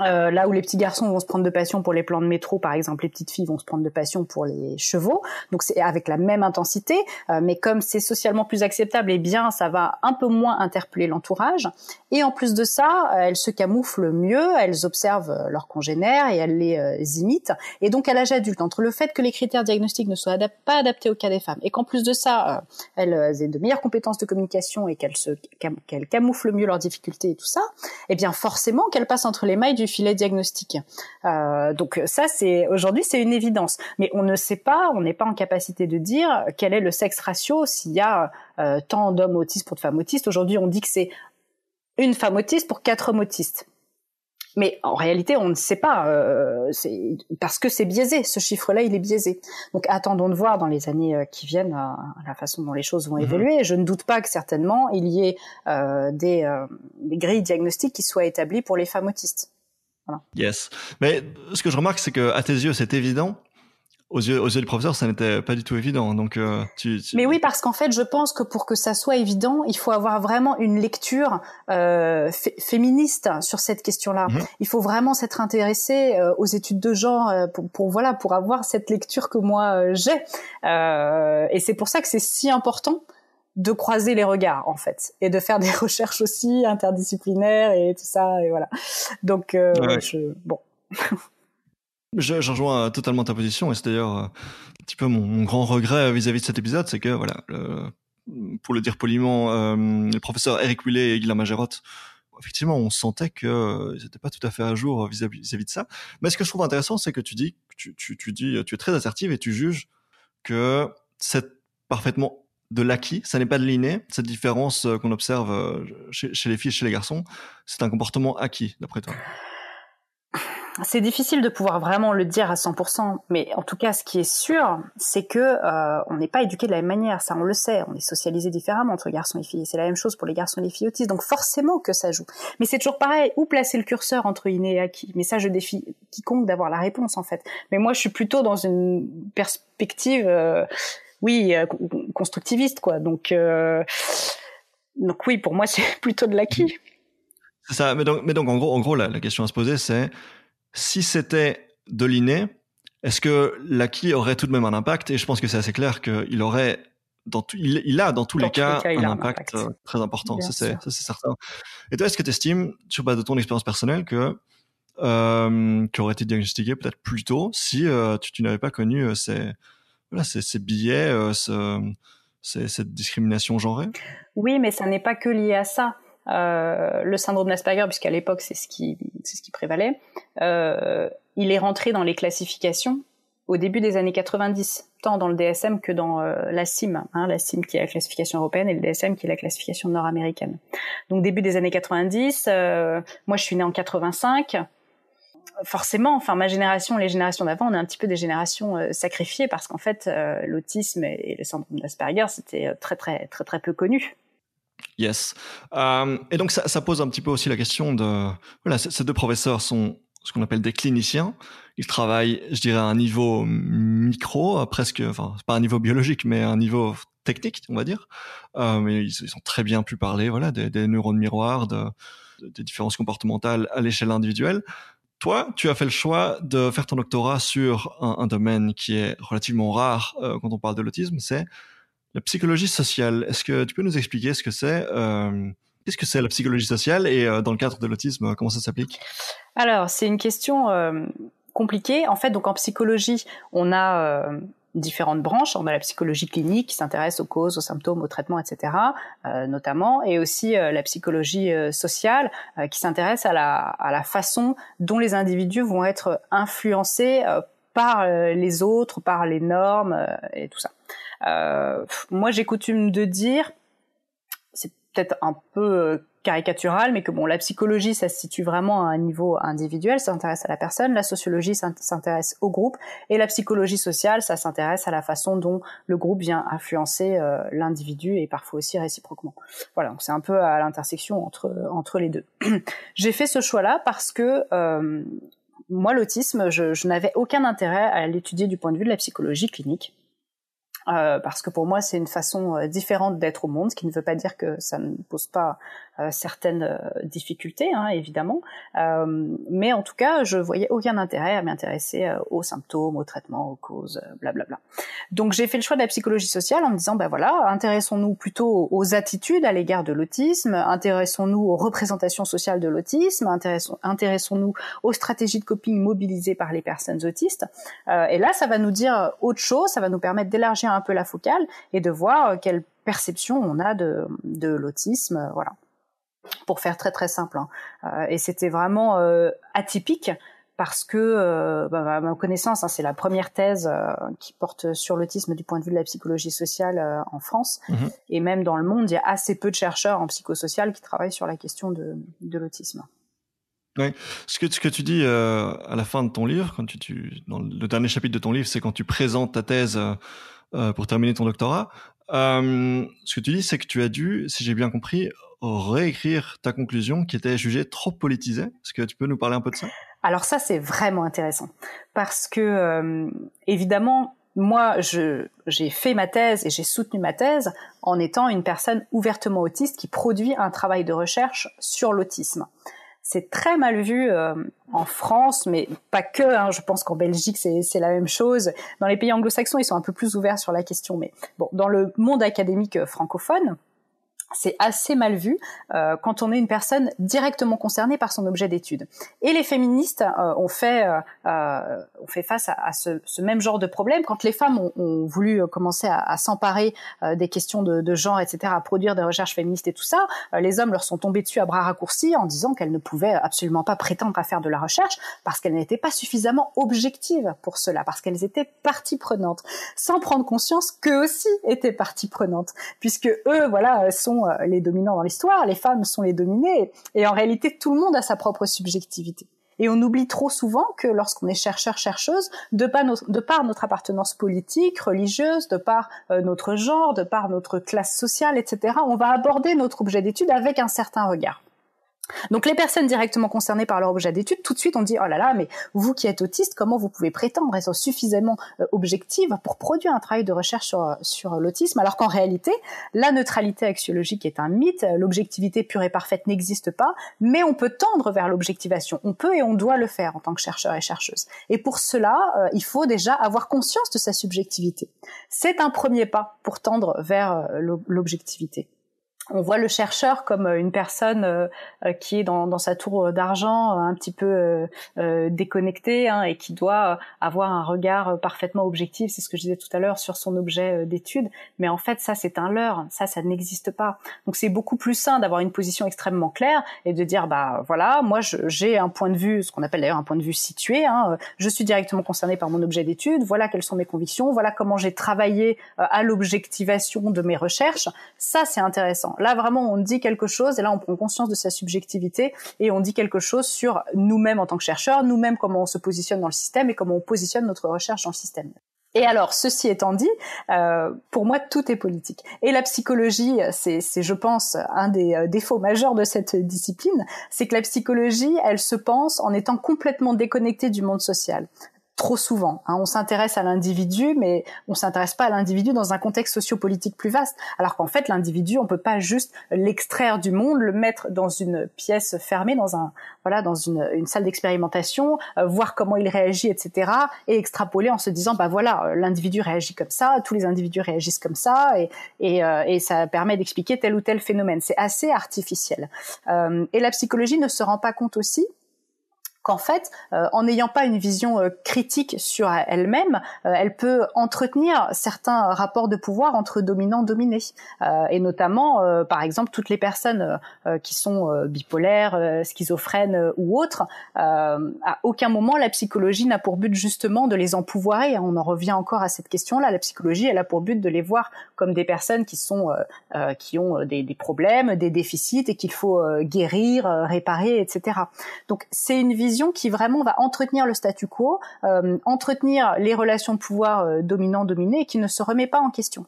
Euh, là où les petits garçons vont se prendre de passion pour les plans de métro, par exemple, les petites filles vont se prendre de passion pour les chevaux. Donc c'est avec la même intensité, euh, mais comme c'est socialement plus acceptable, eh bien ça va un peu moins interpeller l'entourage. Et en plus de ça, euh, elles se camouflent mieux, elles observent leurs congénères et elles les imitent. Et donc à l'âge adulte, entre le fait que les critères diagnostiques ne soient pas adaptés au cas des femmes, et qu'en plus de ça, elles aient de meilleures compétences de communication et qu'elles se qu'elles camouflent mieux leurs difficultés et tout ça, eh bien forcément qu'elles passent entre les mailles du filet diagnostique. Euh, donc ça, c'est aujourd'hui, c'est une évidence. Mais on ne sait pas, on n'est pas en capacité de dire quel est le sexe ratio s'il y a euh, tant d'hommes autistes pour de femmes autistes. Aujourd'hui, on dit que c'est une femme autiste pour quatre hommes autistes. Mais en réalité, on ne sait pas, euh, parce que c'est biaisé. Ce chiffre-là, il est biaisé. Donc, attendons de voir dans les années qui viennent euh, la façon dont les choses vont mhm. évoluer. Je ne doute pas que certainement il y ait euh, des, des, grilles diagnostiques qui soient établies pour les femmes autistes. Voilà. Yes. Mais ce que je remarque, c'est que à tes yeux, c'est évident, aux yeux, aux yeux du professeur, ça n'était pas du tout évident. Donc, euh, tu, tu... Mais oui, parce qu'en fait, je pense que pour que ça soit évident, il faut avoir vraiment une lecture euh, féministe sur cette question-là. Mhm. Il faut vraiment s'être intéressé euh, aux études de genre pour, pour, voilà pour avoir cette lecture que moi j'ai. et c'est pour ça que c'est si important de croiser les regards en fait et de faire des recherches aussi interdisciplinaires et tout ça et voilà. Donc ouais. je, bon. Je, je, rejoins totalement ta position et c'est d'ailleurs euh, un petit peu mon, mon grand regret vis-à-vis de cet épisode, c'est que voilà, le, pour le dire poliment, euh, le professeur Eric Willet et Guillaume Magerotte, effectivement, on sentait que euh, ils n'étaient pas tout à fait à jour vis-à-vis -vis de ça. Mais ce que je trouve intéressant, c'est que tu dis, tu, tu, tu dis, tu es très assertive et tu juges que c'est parfaitement de l'acquis, ça n'est pas de l'inné. Cette différence euh, qu'on observe chez, chez les filles et chez les garçons, c'est un comportement acquis, d'après toi c'est difficile de pouvoir vraiment le dire à 100%, mais en tout cas, ce qui est sûr, c'est que euh, on n'est pas éduqué de la même manière. Ça, on le sait. On est socialisé différemment entre garçons et filles. C'est la même chose pour les garçons et les filles autistes. Donc forcément que ça joue. Mais c'est toujours pareil. Où placer le curseur entre inné et acquis? Mais ça, je défie quiconque d'avoir la réponse en fait. Mais moi, je suis plutôt dans une perspective, euh, oui, euh, constructiviste quoi. Donc, euh, donc oui, pour moi, c'est plutôt de l'acquis. C'est ça. Mais donc, mais donc, en gros, en gros, la, la question à se poser, c'est si c'était de l'inné, est-ce que l'acquis aurait tout de même un impact? Et je pense que c'est assez clair qu'il aurait, dans tout, il, a dans tous les cas, un, impact, euh, très important. ça c'est, certain. Et toi, est-ce que tu estimes, sur base de ton expérience personnelle, que euh, qui aurait été diagnostiqué peut-être plus tôt si euh, tu, tu n'avais pas connu euh, ces, ces, billets, euh, ce, cette discrimination genrée Oui, mais ça n'est pas que lié à ça. Euh, le syndrome d'Asperger, puisqu'à l'époque c'est ce qui prévalait, euh, il est rentré dans les classifications au début des années 90, tant dans le DSM que dans la CIM, hein, la CIM qui est la classification européenne et le DSM qui est la classification nord-américaine. Donc début des années 90, euh, moi je suis née en 85. Forcément, enfin ma génération, les générations d'avant, on est un petit peu des générations euh, sacrifiées parce qu'en fait l'autisme et, le syndrome d'Asperger c'était très très très très peu connu. Yes. Euh, et donc ça, pose un petit peu aussi la question de voilà, ces deux professeurs sont ce qu'on appelle des cliniciens. Ils travaillent, je dirais, à un niveau micro, presque, enfin, pas un niveau biologique, mais un niveau technique, on va dire. Euh, mais ils, ont très bien pu parler, voilà, des, neurones miroirs, de, des différences comportementales à l'échelle individuelle. Toi, tu as fait le choix de faire ton doctorat sur un, domaine qui est relativement rare euh, quand on parle de l'autisme, c'est la psychologie sociale, est-ce que tu peux nous expliquer ce que c'est euh, Qu'est-ce que c'est la psychologie sociale et euh, dans le cadre de l'autisme, comment ça s'applique? Alors, c'est une question euh, compliquée. En fait, donc en psychologie, on a euh, différentes branches. On a la psychologie clinique qui s'intéresse aux causes, aux symptômes, aux traitements, etc., euh, notamment, et aussi euh, la psychologie euh, sociale qui s'intéresse à la, à la façon dont les individus vont être influencés par les autres, par les normes et tout ça. Euh, moi, j'ai coutume de dire, peut-être un peu euh, caricatural, mais que bon, la psychologie, ça se situe vraiment à un niveau individuel, ça s'intéresse à la personne, la sociologie s'intéresse au groupe, et la psychologie sociale, ça s'intéresse à la façon dont le groupe vient influencer euh, l'individu et parfois aussi réciproquement. Voilà, donc c'est un peu à l'intersection entre entre les deux. J'ai fait ce choix-là parce que euh, moi, l'autisme, je, je n'avais aucun intérêt à l'étudier du point de vue de la psychologie clinique. Euh, parce que pour moi c'est une façon euh, différente d'être au monde, ce qui ne veut pas dire que ça ne pose pas euh, certaines euh, difficultés, hein, évidemment. Euh, mais en tout cas, je voyais aucun intérêt à m'intéresser aux symptômes, aux traitements, aux causes, blablabla. Donc j'ai fait le choix de la psychologie sociale en me disant, ben voilà, intéressons-nous plutôt aux attitudes à l'égard de l'autisme, intéressons-nous aux représentations sociales de l'autisme, intéressons-nous aux stratégies de coping mobilisées par les personnes autistes. et là, ça va nous dire autre chose, ça va nous permettre d'élargir un peu la focale et de voir quelle perception on a de, de l'autisme, voilà. pour faire très très simple. Hein. et c'était vraiment atypique parce que, euh, bah, à ma connaissance, hein, c'est la première thèse euh, qui porte sur l'autisme du point de vue de la psychologie sociale euh, en France. Mhm. Et même dans le monde, il y a assez peu de chercheurs en psychosocial qui travaillent sur la question de, de l'autisme. Oui. Ce que, ce que tu dis à la fin de ton livre, quand tu, tu, dans le dernier chapitre de ton livre, c'est quand tu présentes ta thèse pour terminer ton doctorat. ce que tu dis, c'est que tu as dû, si j'ai bien compris, réécrire ta conclusion qui était jugée trop politisée. Est-ce que tu peux nous parler un peu de ça? Alors ça, c'est vraiment intéressant parce que euh, évidemment, moi, j'ai fait ma thèse et j'ai soutenu ma thèse en étant une personne ouvertement autiste qui produit un travail de recherche sur l'autisme. C'est très mal vu euh, en France, mais pas que. Hein, je pense qu'en Belgique, c'est la même chose. Dans les pays anglo-saxons, ils sont un peu plus ouverts sur la question. Mais bon, dans le monde académique francophone, c'est assez mal vu euh, quand on est une personne directement concernée par son objet d'étude. Et les féministes euh, ont fait euh, euh ont fait face à, ce, ce, même genre de problème quand les femmes ont, ont voulu commencer à, à s'emparer des questions de, de, genre, etc., à produire des recherches féministes et tout ça. les hommes leur sont tombés dessus à bras raccourcis en disant qu'elles ne pouvaient absolument pas prétendre à faire de la recherche parce qu'elles n'étaient pas suffisamment objectives pour cela, parce qu'elles étaient partie prenante, sans prendre conscience qu'eux aussi étaient partie prenante, puisque eux, voilà, sont euh, les dominants dans l'histoire, les femmes sont les dominées, et en réalité tout le monde a sa propre subjectivité. Et on oublie trop souvent que lorsqu'on est chercheur chercheuse, de par, notre, appartenance politique, religieuse, de par euh, notre genre, de par notre classe sociale, etc., on va aborder notre objet d'étude avec un certain regard. Donc les personnes directement concernées par leur objet d'étude, tout de suite on dit oh là là, mais vous qui êtes autiste, comment vous pouvez prétendre être suffisamment euh, objective pour produire un travail de recherche sur, sur l'autisme, alors qu'en réalité la neutralité axiologique est un mythe, l'objectivité pure et parfaite n'existe pas, mais on peut tendre vers l'objectivation, on peut et on doit le faire en tant que chercheur et chercheuse. Et pour cela, euh, il faut déjà avoir conscience de sa subjectivité. C'est un premier pas pour tendre vers euh, l'objectivité on voit le chercheur comme euh, une personne euh, euh, qui est dans, sa tour d'argent, un petit peu déconnectée hein, et qui doit avoir un regard parfaitement objectif, c'est ce que je disais tout à l'heure, sur son objet d'étude. Mais en fait, ça, c'est un leurre. Ça, ça n'existe pas. Donc, c'est beaucoup plus sain d'avoir une position extrêmement claire et de dire, bah voilà, moi, j'ai un point de vue, ce qu'on appelle d'ailleurs un point de vue situé. Hein, je suis directement concerné par mon objet d'étude. Voilà quelles sont mes convictions. Voilà comment j'ai travaillé à l'objectivation de mes recherches. Ça, c'est intéressant. Là, vraiment, on dit quelque chose et là, on prend conscience de sa subjectivité et on dit quelque chose sur nous-mêmes en tant que chercheurs, nous-mêmes comment on se positionne dans le système et comment on positionne notre recherche dans le système. Et alors, ceci étant dit, euh, pour moi, tout est politique. Et la psychologie, c'est, je pense, un des euh, défauts majeurs de cette discipline, c'est que la psychologie, elle se pense en étant complètement déconnectée du monde social trop souvent. Hein. On s'intéresse à l'individu, mais on s'intéresse pas à l'individu dans un contexte sociopolitique plus vaste. Alors qu'en fait, l'individu, on peut pas juste l'extraire du monde, le mettre dans une pièce fermée, dans un voilà, dans une, salle d'expérimentation, euh, voir comment il réagit, etc., et extrapoler en se disant, bah voilà, euh, l'individu réagit comme ça, tous les individus réagissent comme ça, et et, euh, et ça permet d'expliquer tel ou tel phénomène. C'est assez artificiel. et la psychologie ne se rend pas compte aussi qu'en fait, euh, en n'ayant pas une vision euh, critique sur elle-même, euh, elle peut entretenir certains rapports de pouvoir entre dominants dominés, et notamment, par exemple, toutes les personnes qui sont bipolaires, schizophrènes ou autres. à aucun moment, la psychologie n'a pour but justement de les empouvoirer. On en revient encore à cette question-là. La psychologie, elle a pour but de les voir comme des personnes qui sont qui ont des, des, problèmes, des déficits et qu'il faut guérir, réparer, etc. Donc, c'est une vision qui vraiment va entretenir le statu quo, euh, entretenir les relations de pouvoir euh, dominant-dominé et qui ne se remet pas en question.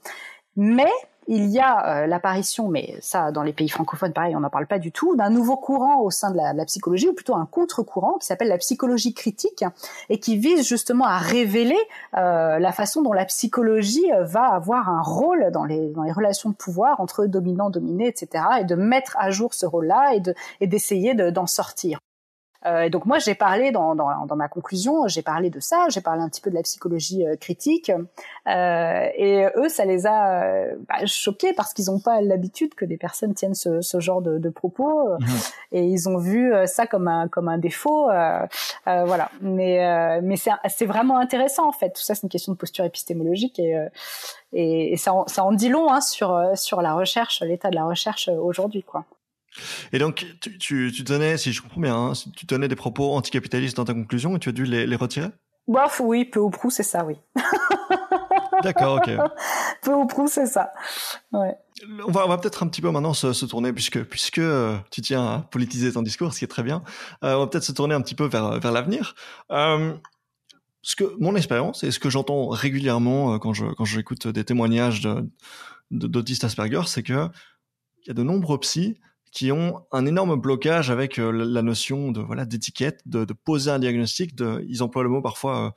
Mais il y a euh, l'apparition, mais ça dans les pays francophones, pareil, on n'en parle pas du tout, d'un nouveau courant au sein de la, psychologie, ou plutôt un contre-courant qui s'appelle la psychologie critique et qui vise justement à révéler la façon dont la psychologie va avoir un rôle dans les, dans les relations de pouvoir entre dominant, dominé, etc., et de mettre à jour ce rôle-là et d'essayer d'en sortir. Euh, donc moi, j'ai parlé dans, dans, dans, ma conclusion, j'ai parlé de ça, j'ai parlé un petit peu de la psychologie euh, critique, euh, et eux, ça les a bah, choqués parce qu'ils n'ont pas l'habitude que des personnes tiennent ce, ce genre de, de propos, mhm. et ils ont vu ça comme un comme un défaut, voilà. Mais mais c'est vraiment intéressant en fait. Tout ça, c'est une question de posture épistémologique et et, ça, en, ça en dit long hein, sur sur la recherche, l'état de la recherche aujourd'hui, quoi. Et donc, tu, tu, tu donnais, si je comprends bien, hein, tu donnais des propos anticapitalistes dans ta conclusion et tu as dû les, les retirer? Bof, oui, peu ou prou, c'est ça, oui. D'accord, ok. peu ou prou, c'est ça. Ouais. On va, on va peut-être un petit peu maintenant se, se tourner, puisque, puisque euh, tu tiens à politiser ton discours, ce qui est très bien. Euh, on va peut-être se tourner un petit peu vers, vers l'avenir. Euh, ce que mon expérience et ce que j'entends régulièrement quand je quand j'écoute des témoignages de, d'autistes Asperger, c'est que il y a de nombreux psys qui ont un énorme blocage avec euh, la notion de voilà d'étiquette, de, poser un diagnostic. Ils emploient le mot parfois euh,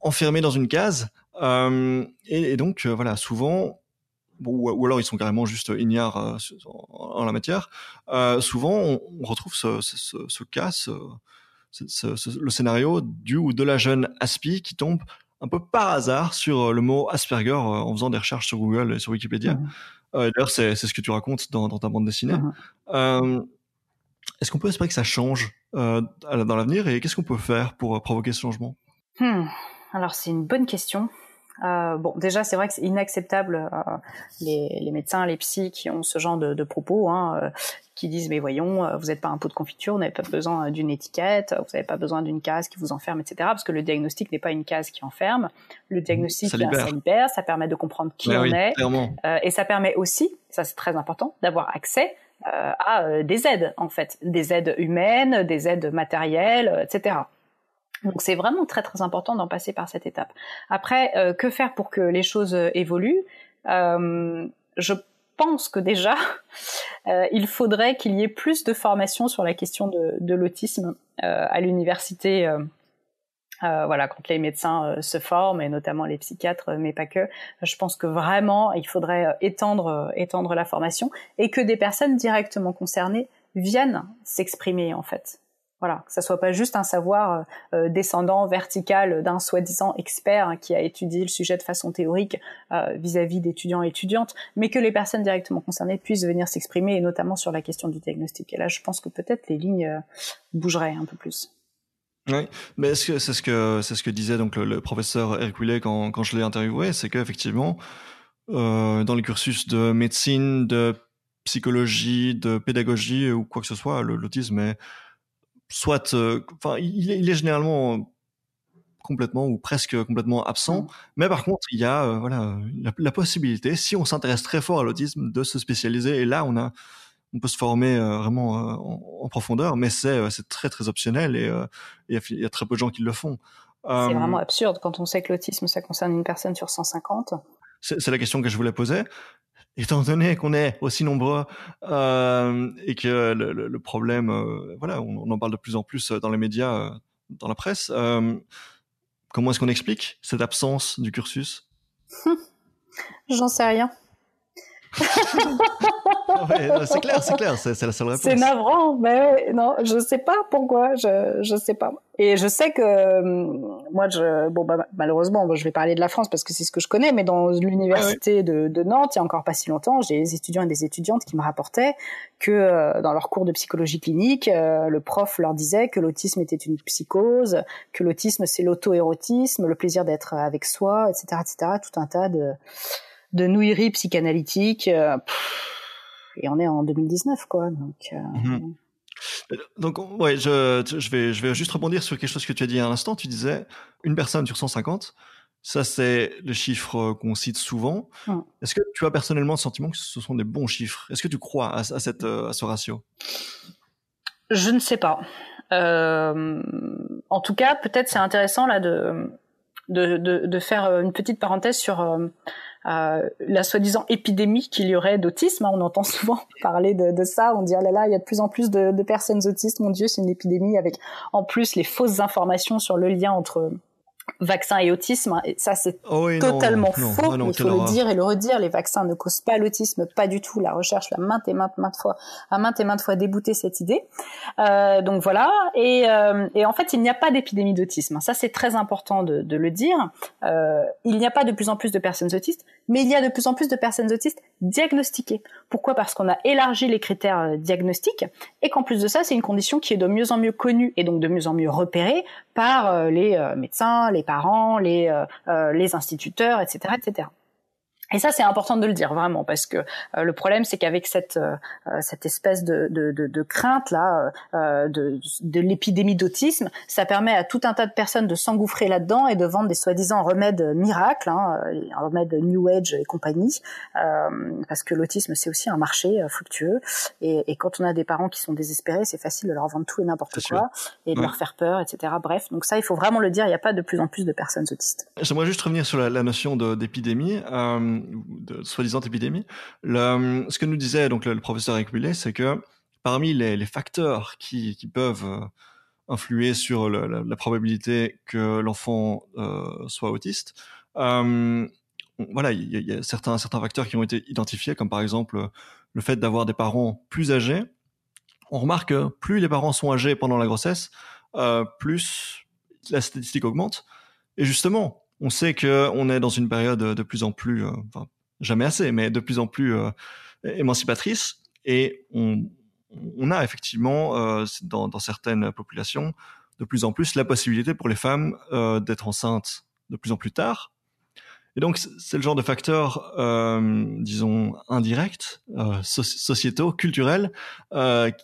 enfermé dans une case. Euh, et, donc voilà, souvent, ou, alors ils sont carrément juste ignares en, la matière. souvent, on, retrouve ce cas, ce, le scénario du ou de la jeune Aspi qui tombe un peu par hasard sur le mot Asperger en faisant des recherches sur Google et sur Wikipédia. Mmh. Euh, D'ailleurs, c'est ce que tu racontes dans, dans ta bande dessinée. Mmh. Euh, Est-ce qu'on peut espérer que ça change euh, dans l'avenir et qu'est-ce qu'on peut faire pour provoquer ce changement? Hmm. Alors, c'est une bonne question. Euh, bon, déjà, c'est vrai que c'est inacceptable euh, les, les, médecins, les psys qui ont ce genre de, de propos, hein, euh, qui disent mais voyons, euh, vous n'êtes pas un pot de confiture, vous n'avez pas besoin d'une étiquette, vous n'avez pas besoin d'une case qui vous enferme, etc. Parce que le diagnostic n'est pas une case qui enferme. Le diagnostic, ça libère, ça, libère, ça permet de comprendre qui mais on oui, est, euh, et ça permet aussi, ça c'est très important, d'avoir accès euh, à des aides en fait, des aides humaines, des aides matérielles, etc. Donc c'est vraiment très très important d'en passer par cette étape. Après, euh, que faire pour que les choses évoluent? Euh, Je pense que déjà, euh, il faudrait qu'il y ait plus de formation sur la question de, l'autisme euh, à l'université. Euh, voilà, quand les médecins se forment et notamment les psychiatres, mais pas que. Je pense que vraiment, il faudrait étendre étendre la formation et que des personnes directement concernées viennent s'exprimer en fait. Voilà, que ça soit pas juste un savoir euh, descendant vertical d'un soi-disant expert hein, qui a étudié le sujet de façon théorique euh, vis-à-vis d'étudiants et étudiantes, mais que les personnes directement concernées puissent venir s'exprimer, et notamment sur la question du diagnostic. Et là, je pense que peut-être les lignes euh, bougeraient un peu plus. Oui, mais c'est ce que c'est ce que disait donc le, professeur Eric quand, quand je l'ai interviewé, c'est qu'effectivement euh, dans les cursus de médecine, de psychologie, de pédagogie ou quoi que ce soit, l'autisme est soit, enfin, euh, il, il, est généralement complètement ou presque complètement absent. Mmh. Mais par contre, il y a euh, voilà la, la, possibilité, si on s'intéresse très fort à l'autisme, de se spécialiser. Et là, on a, on peut se former euh, vraiment euh, en, en, profondeur, mais c'est c'est très très optionnel et il y, a, très peu de gens qui le font. C'est vraiment absurde quand on sait que l'autisme ça concerne une personne sur 150. C'est la question que je voulais poser étant donné qu'on est aussi nombreux euh, et que le, problème, euh, voilà, on, on, en parle de plus en plus dans les médias, euh, dans la presse, euh, comment est-ce qu'on explique cette absence du cursus? J'en sais rien. Ouais, c'est clair, c'est clair, c'est la seule réponse. C'est navrant, mais non, je sais pas pourquoi, je je sais pas. Et je sais que euh, moi, je bon bah, malheureusement, bon, je vais parler de la France parce que c'est ce que je connais, mais dans l'université ah ouais. de, de, Nantes, il y a encore pas si longtemps, j'ai des étudiants et des étudiantes qui me rapportaient que euh, dans leur cours de psychologie clinique, euh, le prof leur disait que l'autisme était une psychose, que l'autisme c'est l'auto-érotisme, le plaisir d'être avec soi, etc., etc., tout un tas de de nouilleries psychanalytiques. Euh, et on est en 2019, quoi. Donc. Euh, mmh. Donc, ouais, je, je, vais, je vais juste rebondir sur quelque chose que tu as dit à l'instant. Tu disais une personne sur 150. Ça, c'est le chiffre qu'on cite souvent. Est-ce que tu as personnellement le sentiment que ce sont des bons chiffres? Est-ce que tu crois à, à, cette, à ce ratio? Je ne sais pas. Euh, en tout cas, peut-être c'est intéressant là de, de, de, de, faire une petite parenthèse sur euh, la soi-disant épidémie qu'il y aurait d'autisme. Hein, on entend souvent parler de, de, ça. On dit oh là là, il y a de plus en plus de, de personnes autistes. Mon Dieu, c'est une épidémie avec en plus les fausses informations sur le lien entre vaccin et autisme. Et ça, c'est oh oui, totalement non, faux. Non, non, il faut le dire et le redire. Les vaccins ne causent pas l'autisme, pas du tout. La recherche l'a maintes et maintes, maintes fois, a maintes et maintes fois débouté cette idée. Euh, donc voilà. Et, euh, et, en fait, il n'y a pas d'épidémie d'autisme. Ça, c'est très important de, de le dire. Euh, il n'y a pas de plus en plus de personnes autistes, mais il y a de plus en plus de personnes autistes diagnostiquées. Pourquoi? Parce qu'on a élargi les critères euh, diagnostiques et qu'en plus de ça, c'est une condition qui est de mieux en mieux connue et donc de mieux en mieux repérée par euh, les médecins, les parents, les, euh, les instituteurs, etc., etc. Et ça, c'est important de le dire vraiment, parce que euh, le problème, c'est qu'avec cette euh, euh, cette espèce de, de, de, de crainte là euh, de, de l'épidémie d'autisme, ça permet à tout un tas de personnes de s'engouffrer là-dedans et de vendre des soi-disant remèdes miracles, hein, remèdes New Age et compagnie, parce que l'autisme c'est aussi un marché fructueux. Et, et, quand on a des parents qui sont désespérés, c'est facile de leur vendre tout et n'importe quoi et de leur faire peur, etc. Bref, donc ça, il faut vraiment le dire. Il n'y a pas de plus en plus de personnes autistes. J'aimerais juste revenir sur la, la notion d'épidémie. Euh, de soi-disant épidémie. Ce que nous disait donc le, professeur Ekbulé, c'est que parmi les, facteurs qui, peuvent euh, influer sur la, probabilité que l'enfant euh, soit autiste, euh, voilà, il y, a certains, facteurs qui ont été identifiés, comme par exemple le fait d'avoir des parents plus âgés. On remarque que plus les parents sont âgés pendant la grossesse, plus la statistique augmente. Et justement, on sait que on est dans une période de plus en plus, euh, enfin jamais assez, mais de plus en plus euh, émancipatrice, et on, a effectivement euh, dans, certaines populations de plus en plus la possibilité pour les femmes euh, d'être enceintes de plus en plus tard. Et donc c'est le genre de facteurs, euh, disons, indirects, euh, sociétaux, culturels,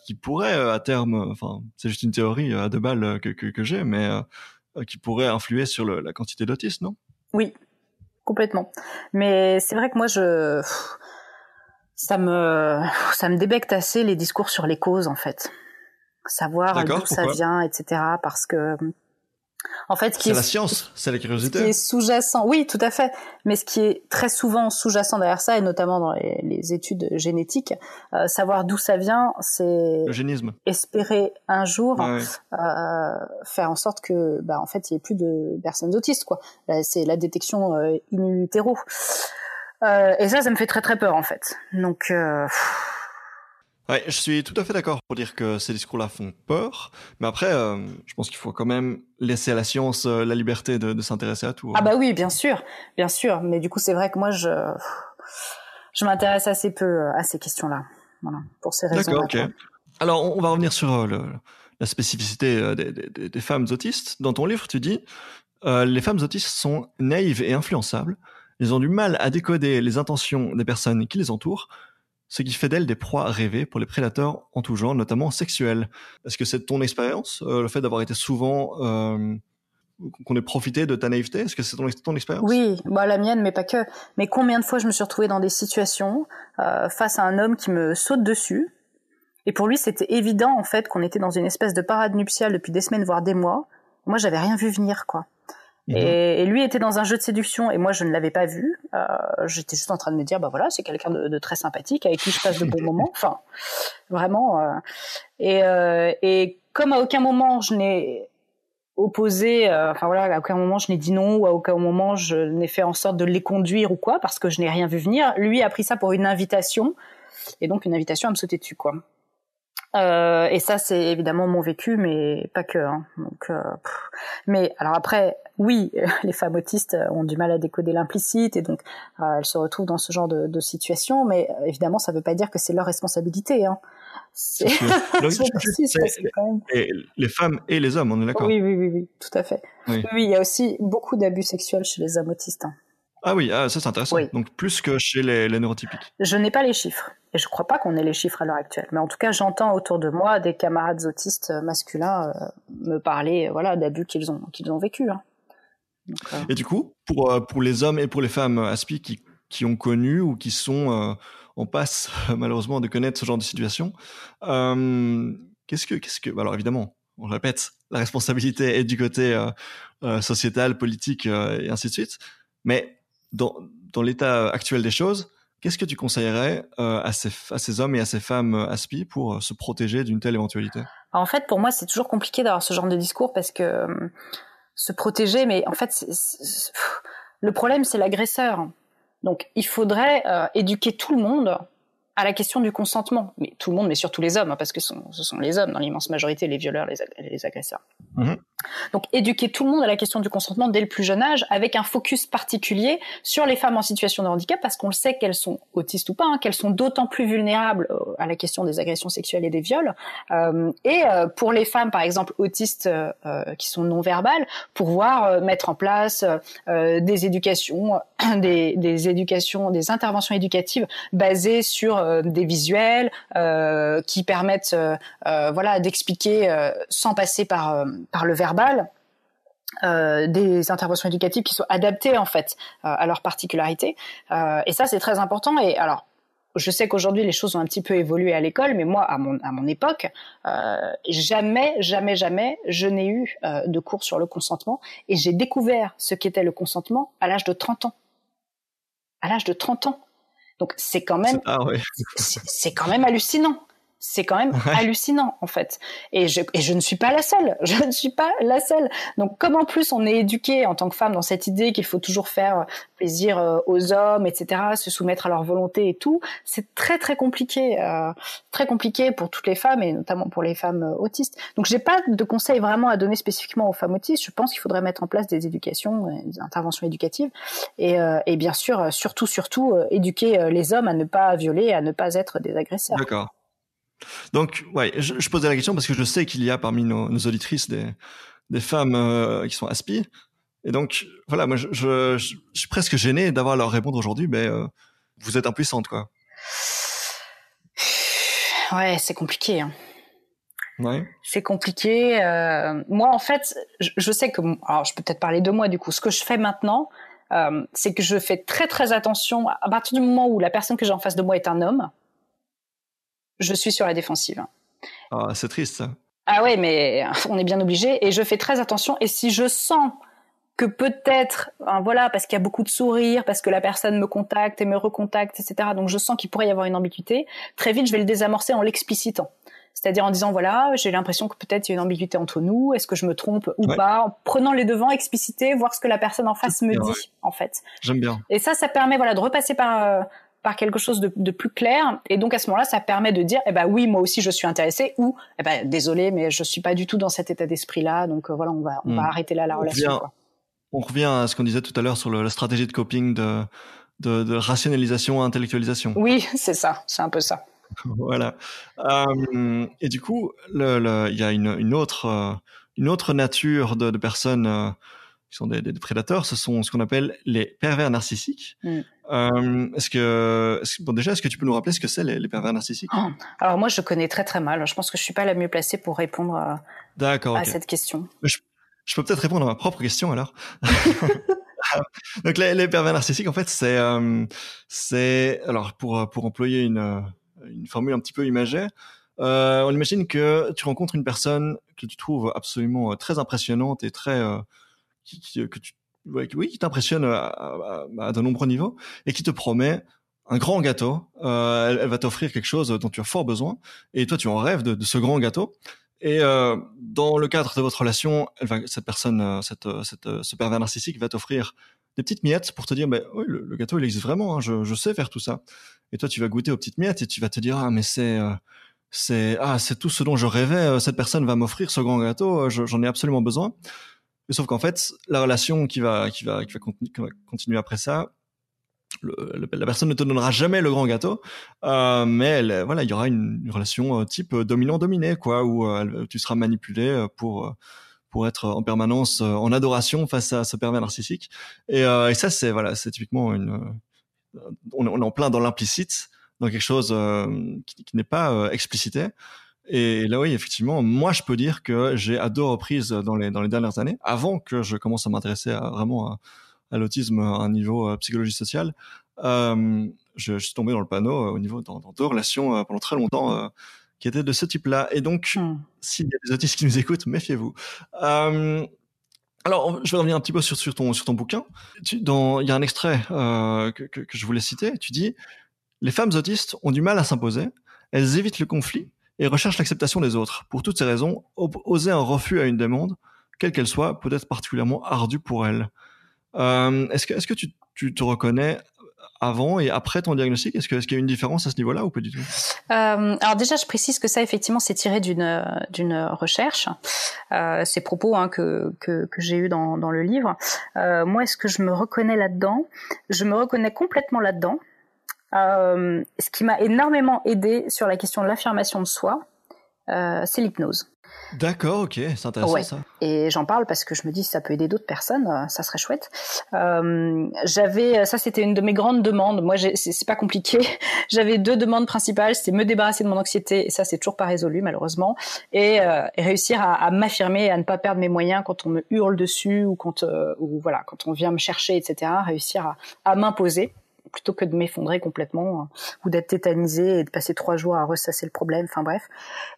qui pourraient à terme, enfin c'est juste une théorie à deux balles que, j'ai, mais euh, qui pourrait influer sur le, la quantité d'autistes, non? Oui, complètement. Mais c'est vrai que moi, je ça me ça me débecte assez les discours sur les causes en fait. Savoir d'où ça vient etc parce que en fait, c'est la science, c'est la curiosité. Ce qui est sous-jacent, oui, tout à fait. Mais ce qui est très souvent sous-jacent derrière ça, et notamment dans les, les études génétiques, euh, savoir d'où ça vient, c'est espérer un jour ouais. euh, faire en sorte que, bah, en fait, il y ait plus de personnes autistes, quoi. C'est la détection euh, in utero. Euh, et ça, ça me fait très très peur, en fait. Donc. Ouais, je suis tout à fait d'accord pour dire que ces discours-là font peur, mais après, euh, je pense qu'il faut quand même laisser à la science euh, la liberté de, de s'intéresser à tout. Hein. Ah bah oui, bien sûr, bien sûr, mais du coup, c'est vrai que moi, je je m'intéresse assez peu euh, à ces questions-là, voilà, pour ces raisons. D'accord, ok. Alors, on va revenir sur euh, le, la spécificité des, des, des, femmes autistes. Dans ton livre, tu dis les femmes autistes sont naïves et influençables. Elles ont du mal à décoder les intentions des personnes qui les entourent ce qui fait d'elle des proies rêvées pour les prédateurs en tout genre, notamment sexuels. Est-ce que c'est ton expérience, euh, le fait d'avoir été souvent euh, qu'on ait profité de ta naïveté? Est-ce que c'est ton, ton expérience? Oui, bah, la mienne, mais pas que. Mais combien de fois je me suis retrouvée dans des situations euh, face à un homme qui me saute dessus, et pour lui c'était évident en fait qu'on était dans une espèce de parade nuptiale depuis des semaines voire des mois. Moi j'avais rien vu venir quoi. Mmh. Et, et, lui était dans un jeu de séduction et moi je ne l'avais pas vu. Euh, J'étais juste en train de me dire bah voilà c'est quelqu'un de, de, très sympathique avec qui je passe de bons moments. Enfin vraiment. Euh, et, euh, et comme à aucun moment je n'ai opposé, euh, enfin voilà à aucun moment je n'ai dit non ou à aucun moment je n'ai fait en sorte de les conduire ou quoi parce que je n'ai rien vu venir. Lui a pris ça pour une invitation et donc une invitation à me sauter dessus quoi. Euh, et ça, c'est évidemment mon vécu, mais pas que. Hein. Donc, euh, mais alors après, oui, les femmes autistes ont du mal à décoder l'implicite et donc euh, elles se retrouvent dans ce genre de, de situation. Mais euh, évidemment, ça ne veut pas dire que c'est leur responsabilité. Hein. C'est les femmes et les hommes, on est d'accord. Oui, oui, oui, oui, tout à fait. Oui. oui, il y a aussi beaucoup d'abus sexuels chez les hommes autistes. Hein. Ah oui, ah, ça c'est intéressant. Oui. Donc plus que chez les, les neurotypiques. Je n'ai pas les chiffres. Et je ne crois pas qu'on ait les chiffres à l'heure actuelle. Mais en tout cas, j'entends autour de moi des camarades autistes masculins euh, me parler voilà, d'abus qu'ils ont, qu'ils ont vécu. Hein. Euh... Et du coup, pour, euh, pour les hommes et pour les femmes ASPI qui, qui ont connu ou qui sont euh, en passe malheureusement de connaître ce genre de situation, qu'est-ce que, qu'est-ce que, alors évidemment, on répète, la responsabilité est du côté sociétal, politique et ainsi de suite. Mais dans, dans l'état actuel des choses, qu'est-ce que tu conseillerais euh, à, ces, à ces hommes et à ces femmes euh, aspi pour euh, se protéger d'une telle éventualité? En fait, pour moi, c'est toujours compliqué d'avoir ce genre de discours parce que euh, se protéger, mais en fait, le problème, c'est l'agresseur. Donc, il faudrait euh, éduquer tout le monde à la question du consentement. Mais tout le monde, mais surtout les hommes, hein, parce que ce sont, ce sont les hommes, dans l'immense majorité, les violeurs, les, ag les agresseurs. Mmh. Donc éduquer tout le monde à la question du consentement dès le plus jeune âge, avec un focus particulier sur les femmes en situation de handicap, parce qu'on le sait qu'elles sont autistes ou pas, hein, qu'elles sont d'autant plus vulnérables euh, à la question des agressions sexuelles et des viols. Euh, et euh, pour les femmes, par exemple, autistes qui sont non verbales, pouvoir mettre en place des éducations, des, des, éducations, des interventions éducatives basées sur des visuels qui permettent, voilà, d'expliquer sans passer par le verbal. Euh, des interventions éducatives qui soient adaptées en fait à leurs particularités euh, et ça c'est très important et alors je sais qu'aujourd'hui les choses ont un petit peu évolué à l'école, mais moi à mon époque, euh, jamais jamais jamais je n'ai eu euh, de cours sur le consentement et j'ai découvert ce qu'était le consentement à l'âge de 30 ans. À l'âge de 30 ans. Donc c'est quand même ah ouais. c'est quand même hallucinant c'est quand même hallucinant en fait. Et je, et je ne suis pas la seule. Je ne suis pas la seule. Donc comme en plus on est éduqué en tant que femme dans cette idée qu'il faut toujours faire plaisir euh, aux hommes, etc., se soumettre à leur volonté et tout, c'est très très compliqué, euh, très compliqué pour toutes les femmes et notamment pour les femmes euh, autistes. Donc j'ai pas de conseils vraiment à donner spécifiquement aux femmes autistes. Je pense qu'il faudrait mettre en place des éducations, des interventions éducatives et, et bien sûr surtout surtout éduquer les hommes à ne pas violer, à ne pas être des agresseurs. D'accord. Donc, ouais, je, je, posais la question parce que je sais qu'il y a parmi nos, nos auditrices des, des femmes euh, qui sont aspi. Et donc, voilà, moi, je, je, je suis presque gêné d'avoir à leur répondre aujourd'hui, mais euh, vous êtes impuissante, quoi. Ouais, c'est compliqué. Hein. Ouais. C'est compliqué. Euh, moi, en fait, je, je, sais que, alors, je peux peut-être parler de moi du coup. Ce que je fais maintenant, c'est que je fais très très attention à partir du moment où la personne que j'ai en face de moi est un homme je suis sur la défensive. Ah, c'est triste ça. Ah ouais, mais on est bien obligé et je fais très attention. Et si je sens que peut-être, hein, voilà, parce qu'il y a beaucoup de sourires, parce que la personne me contacte et me recontacte, etc. Donc je sens qu'il pourrait y avoir une ambiguïté. Très vite, je vais le désamorcer en l'explicitant. C'est-à-dire en disant voilà, j'ai l'impression que peut-être il y a une ambiguïté entre nous. Est-ce que je me trompe ou pas En prenant les devants, expliciter, voir ce que la personne en face me dit, en fait. J'aime bien. Et ça, ça permet voilà de repasser par euh, par quelque chose de, de, plus clair. Et donc à ce moment-là, ça permet de dire, eh ben oui, moi aussi je suis intéressé, ou eh ben désolé, mais je suis pas du tout dans cet état d'esprit-là. Donc euh, voilà, on va on va hmm. arrêter là la relation. On revient, on revient à ce qu'on disait tout à l'heure sur le, la stratégie de coping de, de, de rationalisation intellectualisation. Oui, c'est ça, c'est un peu ça. voilà. Euh, et du coup, il le, y a une, une autre euh, une autre nature de, de personnes qui sont des, des, prédateurs, ce sont ce qu'on appelle les pervers narcissiques. Mm. Euh, est-ce que, bon déjà, est-ce que tu peux nous rappeler ce que c'est les, les, pervers narcissiques? Oh. Alors moi, je connais très très mal. Je pense que je suis pas la mieux placée pour répondre à, à cette question. Je, je peux peut-être répondre à ma propre question alors. Donc les, les, pervers narcissiques, en fait, c'est, euh, c'est, alors pour pour employer une une formule un petit peu imagée, euh, on imagine que tu rencontres une personne que tu trouves absolument très impressionnante et très qui, qui, que tu oui, qui t'impressionne à, à, à, de nombreux niveaux et qui te promet un grand gâteau. Euh, elle, elle, va t'offrir quelque chose dont tu as fort besoin et toi tu en rêves de, de ce grand gâteau. Et euh, dans le cadre de votre relation, elle va, cette personne, euh, cette, euh, cette, euh, ce pervers narcissique va t'offrir des petites miettes pour te dire, mais oui, le, le, gâteau il existe vraiment, hein, je, je, sais faire tout ça. Et toi tu vas goûter aux petites miettes et tu vas te dire, ah mais c'est c'est ah c'est tout ce dont je rêvais. Cette personne va m'offrir ce grand gâteau, j'en ai absolument besoin. Mais sauf qu'en fait, la relation qui va, qui va, qui va, continuer après ça, la personne ne te donnera jamais le grand gâteau, euh, mais elle, voilà, il y aura une, relation euh, type dominant-dominé, quoi, où euh, tu seras manipulé euh, pour euh, pour être en permanence en adoration face à ce pervers narcissique. Et, ça, c'est voilà, c'est typiquement une, on, est en plein dans l'implicite, dans quelque chose qui n'est pas explicité. Et là, oui, effectivement, moi, je peux dire que j'ai à deux reprises dans les, dans les dernières années, avant que je commence à m'intéresser à, vraiment à, à l'autisme à un niveau euh, psychologie sociale, euh, je, je, suis tombé dans le panneau euh, au niveau dans, dans deux relations euh, pendant très longtemps qui étaient de ce type-là. Et donc, mm. s'il y a des autistes qui nous écoutent, méfiez-vous. alors, je vais revenir un petit peu sur, sur ton sur ton bouquin. Il y a un extrait que, que, que je voulais citer. Tu dis les femmes autistes ont du mal à s'imposer. Elles évitent le conflit et recherche l'acceptation des autres. Pour toutes ces raisons, oser un refus à une demande, quelle qu'elle soit, peut être particulièrement ardue pour elle. Euh, est-ce que, est-ce que tu, te reconnais avant et après ton diagnostic? Est-ce qu'il y a une différence à ce niveau-là ou pas du tout? Euh, Alors déjà, je précise que ça, effectivement, c'est tiré d'une d'une recherche. Euh, ces propos hein, que, que, que j'ai eu dans, dans le livre. Moi, est-ce que je me reconnais là-dedans? Je me reconnais complètement là-dedans. Euh, ce qui m'a énormément aidé sur la question de l'affirmation de soi, euh, c'est l'hypnose. D'accord, ok, c'est intéressant ça. Et j'en parle parce que je me dis si ça peut aider d'autres personnes, euh, ça serait chouette. Euh, j'avais, ça c'était une de mes grandes demandes. Moi, c'est pas compliqué. J'avais deux demandes principales, c'est me débarrasser de mon anxiété, et ça c'est toujours pas résolu malheureusement, et, euh, réussir à, à m'affirmer, à ne pas perdre mes moyens quand on me hurle dessus ou quand, euh, ou voilà, quand on vient me chercher, etc. Réussir à, à m'imposer plutôt que de m'effondrer complètement euh, ou d'être tétanisé et de passer trois jours à ressasser le problème. Enfin bref.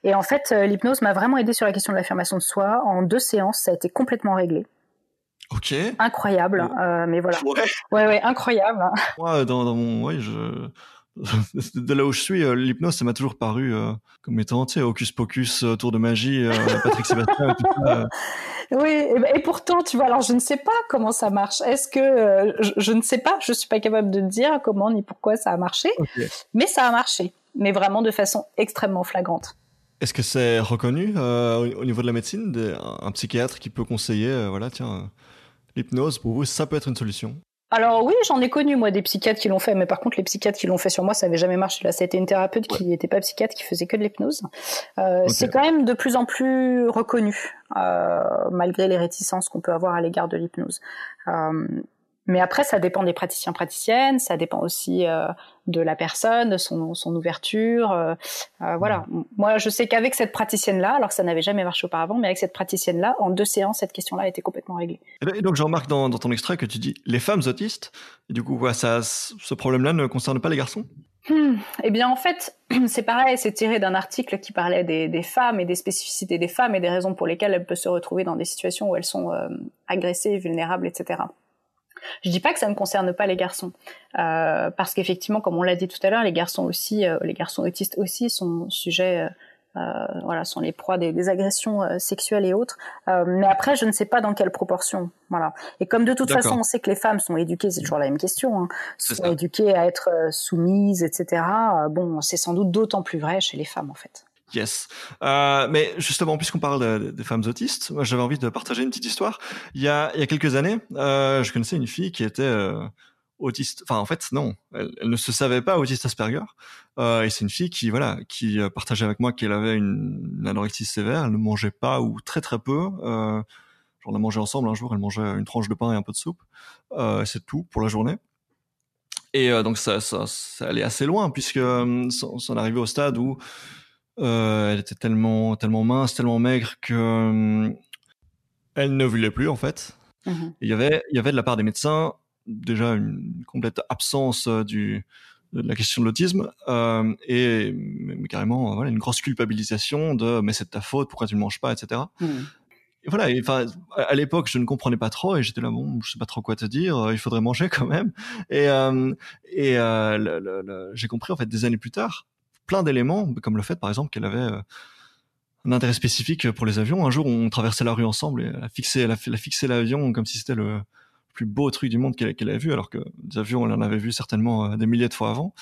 Et en fait, euh, l'hypnose m'a vraiment aidé sur la question de l'affirmation de soi. En deux séances, ça a été complètement réglé. Ok. Incroyable, euh, mais voilà. Ouais, ouais, ouais incroyable. Moi, dans, dans mon, ouais, je, de là où je suis, euh, l'hypnose, ça m'a toujours paru euh, comme étant, tu sais, Hocus Pocus, euh, Tour de Magie, Patrick Sébastien, tout ça. Oui, ben, et, pourtant, tu vois, alors je ne sais pas comment ça marche. Est-ce que je, ne sais pas, je suis pas capable de dire comment ni pourquoi ça a marché, mais ça a marché, mais vraiment de façon extrêmement flagrante. Est-ce que c'est reconnu au, niveau de la médecine, un psychiatre qui peut conseiller, voilà, tiens, l'hypnose pour vous, ça peut être une solution? Alors oui, j'en ai connu moi des psychiatres qui l'ont fait, mais par contre les psychiatres qui l'ont fait sur moi, ça avait jamais marché. Là, ça a été une thérapeute qui n'était pas psychiatre, qui faisait que de l'hypnose. Euh, C'est quand même de plus en plus reconnu, euh, malgré les réticences qu'on peut avoir à l'égard de l'hypnose. Euh, mais après, ça dépend des praticiens praticiennes, ça dépend aussi euh, de la personne, de son, son ouverture. Euh, euh, voilà. Moi, je sais qu'avec cette praticienne-là, alors que ça n'avait jamais marché auparavant, mais avec cette praticienne-là, en deux séances, cette question-là a été complètement réglée. Et donc, je remarque dans, dans, ton extrait que tu dis les femmes autistes. Et du coup, ça, ce problème-là ne concerne pas les garçons? Hmm. Eh bien, en fait, c'est pareil, c'est tiré d'un article qui parlait des, des, femmes et des spécificités des femmes et des raisons pour lesquelles elles peuvent se retrouver dans des situations où elles sont agressées, vulnérables, etc. Je dis pas que ça ne concerne pas les garçons, euh, parce qu'effectivement, comme on l'a dit tout à l'heure, les garçons aussi, euh, les garçons autistes aussi sont sujets, euh, voilà, sont les proies des, agressions sexuelles et autres. mais après, je ne sais pas dans quelle proportion, voilà. Et comme de toute façon, on sait que les femmes sont éduquées, c'est toujours la même question, hein, sont éduquées à être soumises, etc. bon, c'est sans doute d'autant plus vrai chez les femmes en fait. Yes. Euh, mais justement, puisqu'on parle des femmes autistes, moi j'avais envie de partager une petite histoire. Il y a, quelques années, euh, je connaissais une fille qui était euh, autiste. Enfin, en fait, non, elle, ne se savait pas autiste Asperger. Et c'est une fille qui, voilà, qui partageait avec moi qu'elle avait une, anorexie sévère. Elle ne mangeait pas ou très très peu. On a mangé ensemble un jour. Elle mangeait une tranche de pain et un peu de soupe. C'est tout pour la journée. Et donc ça, ça, ça allait assez loin puisque son, son arrivée au stade où euh, elle était tellement, tellement mince, tellement maigre que euh, elle ne voulait plus en fait. Mhm. Il y avait, il y avait de la part des médecins déjà une complète absence euh, du de la question de l'autisme euh, et mais carrément voilà une grosse culpabilisation de mais c'est de ta faute pourquoi tu ne manges pas etc mhm. et voilà enfin à l'époque je ne comprenais pas trop et j'étais là bon je sais pas trop quoi te dire il faudrait manger quand même et et j'ai compris en fait des années plus tard plein d'éléments, comme le fait par exemple qu'elle avait euh, un intérêt spécifique pour les avions. Un jour, on traversait la rue ensemble et elle a fixé, elle a, fixé l'avion comme si c'était le plus beau truc du monde qu'elle avait vu, alors que des avions, elle en avait vu certainement euh, des milliers de fois avant.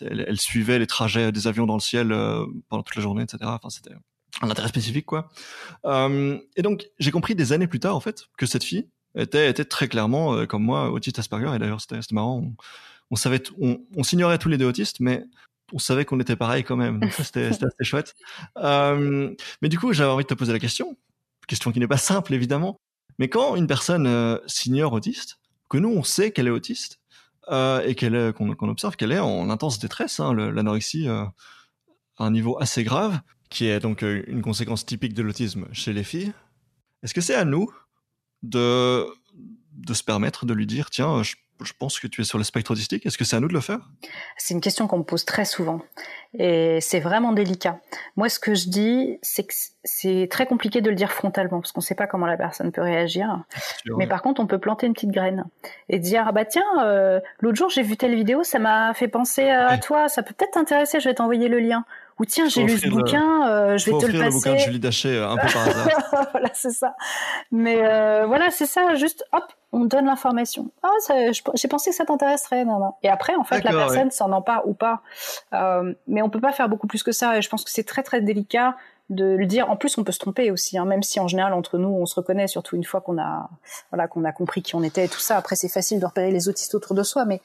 Elle, suivait les trajets des avions dans le ciel euh, pendant toute la journée, etc. Enfin, c'était un intérêt spécifique, quoi. et donc, j'ai compris des années plus tard, en fait, que cette fille était, était très clairement, comme moi, autiste Asperger. Et d'ailleurs, c'était marrant. On, on savait, on, on s'ignorait tous les deux autistes, mais on savait qu'on était pareil quand même. c'était assez chouette. Euh, mais du coup, j'avais envie de te poser la question, question qui n'est pas simple évidemment. Mais quand une personne euh, s'ignore autiste, que nous on sait qu'elle est autiste euh, et qu'elle qu'on observe qu'elle est en intense détresse, hein, l'anorexie à un niveau assez grave, qui est donc une conséquence typique de l'autisme chez les filles. Est-ce que c'est à nous de de se permettre de lui dire tiens je je pense que tu es sur le spectre autistique. Est-ce que c'est à nous de le faire? C'est une question qu'on me pose très souvent et c'est vraiment délicat. Moi, ce que je dis, c'est que c'est très compliqué de le dire frontalement parce qu'on ne sait pas comment la personne peut réagir. Mais par contre, on peut planter une petite graine et dire ah bah tiens, euh, l'autre jour j'ai vu telle vidéo, ça m'a fait penser à toi, ça peut peut-être t'intéresser, je vais t'envoyer le lien. Ou tiens j'ai lu ce bouquin, euh, je vais te le passer. le bouquin de Julie Daché un peu par hasard. voilà c'est ça. Mais voilà c'est ça, juste hop on donne l'information. Ah, j'ai pensé que ça t'intéresserait. Non, non. Et après, en fait, la personne s'en empare ou pas. mais on peut pas faire beaucoup plus que ça. Et je pense que c'est très très délicat de le dire. En plus, on peut se tromper aussi, hein, même si en général entre nous, on se reconnaît, surtout une fois qu'on a, voilà, qu'on a compris qui on était et tout ça. Après, c'est facile de repérer les autistes autour de soi, mais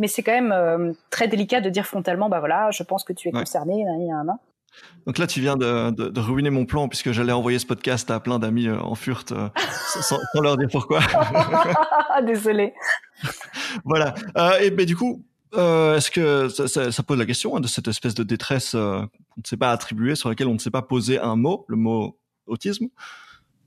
mais c'est quand même euh, très délicat de dire frontalement, bah voilà, je pense que tu es concerné. Donc là, tu viens de, de, de, ruiner mon plan puisque j'allais envoyer ce podcast à plein d'amis euh, en furte euh, sans, sans, leur dire pourquoi. Désolé. voilà. et ben du coup, est-ce que ça, ça, ça, pose la question hein, de cette espèce de détresse qu'on ne sait pas attribuer, sur laquelle on ne sait pas poser un mot, le mot autisme?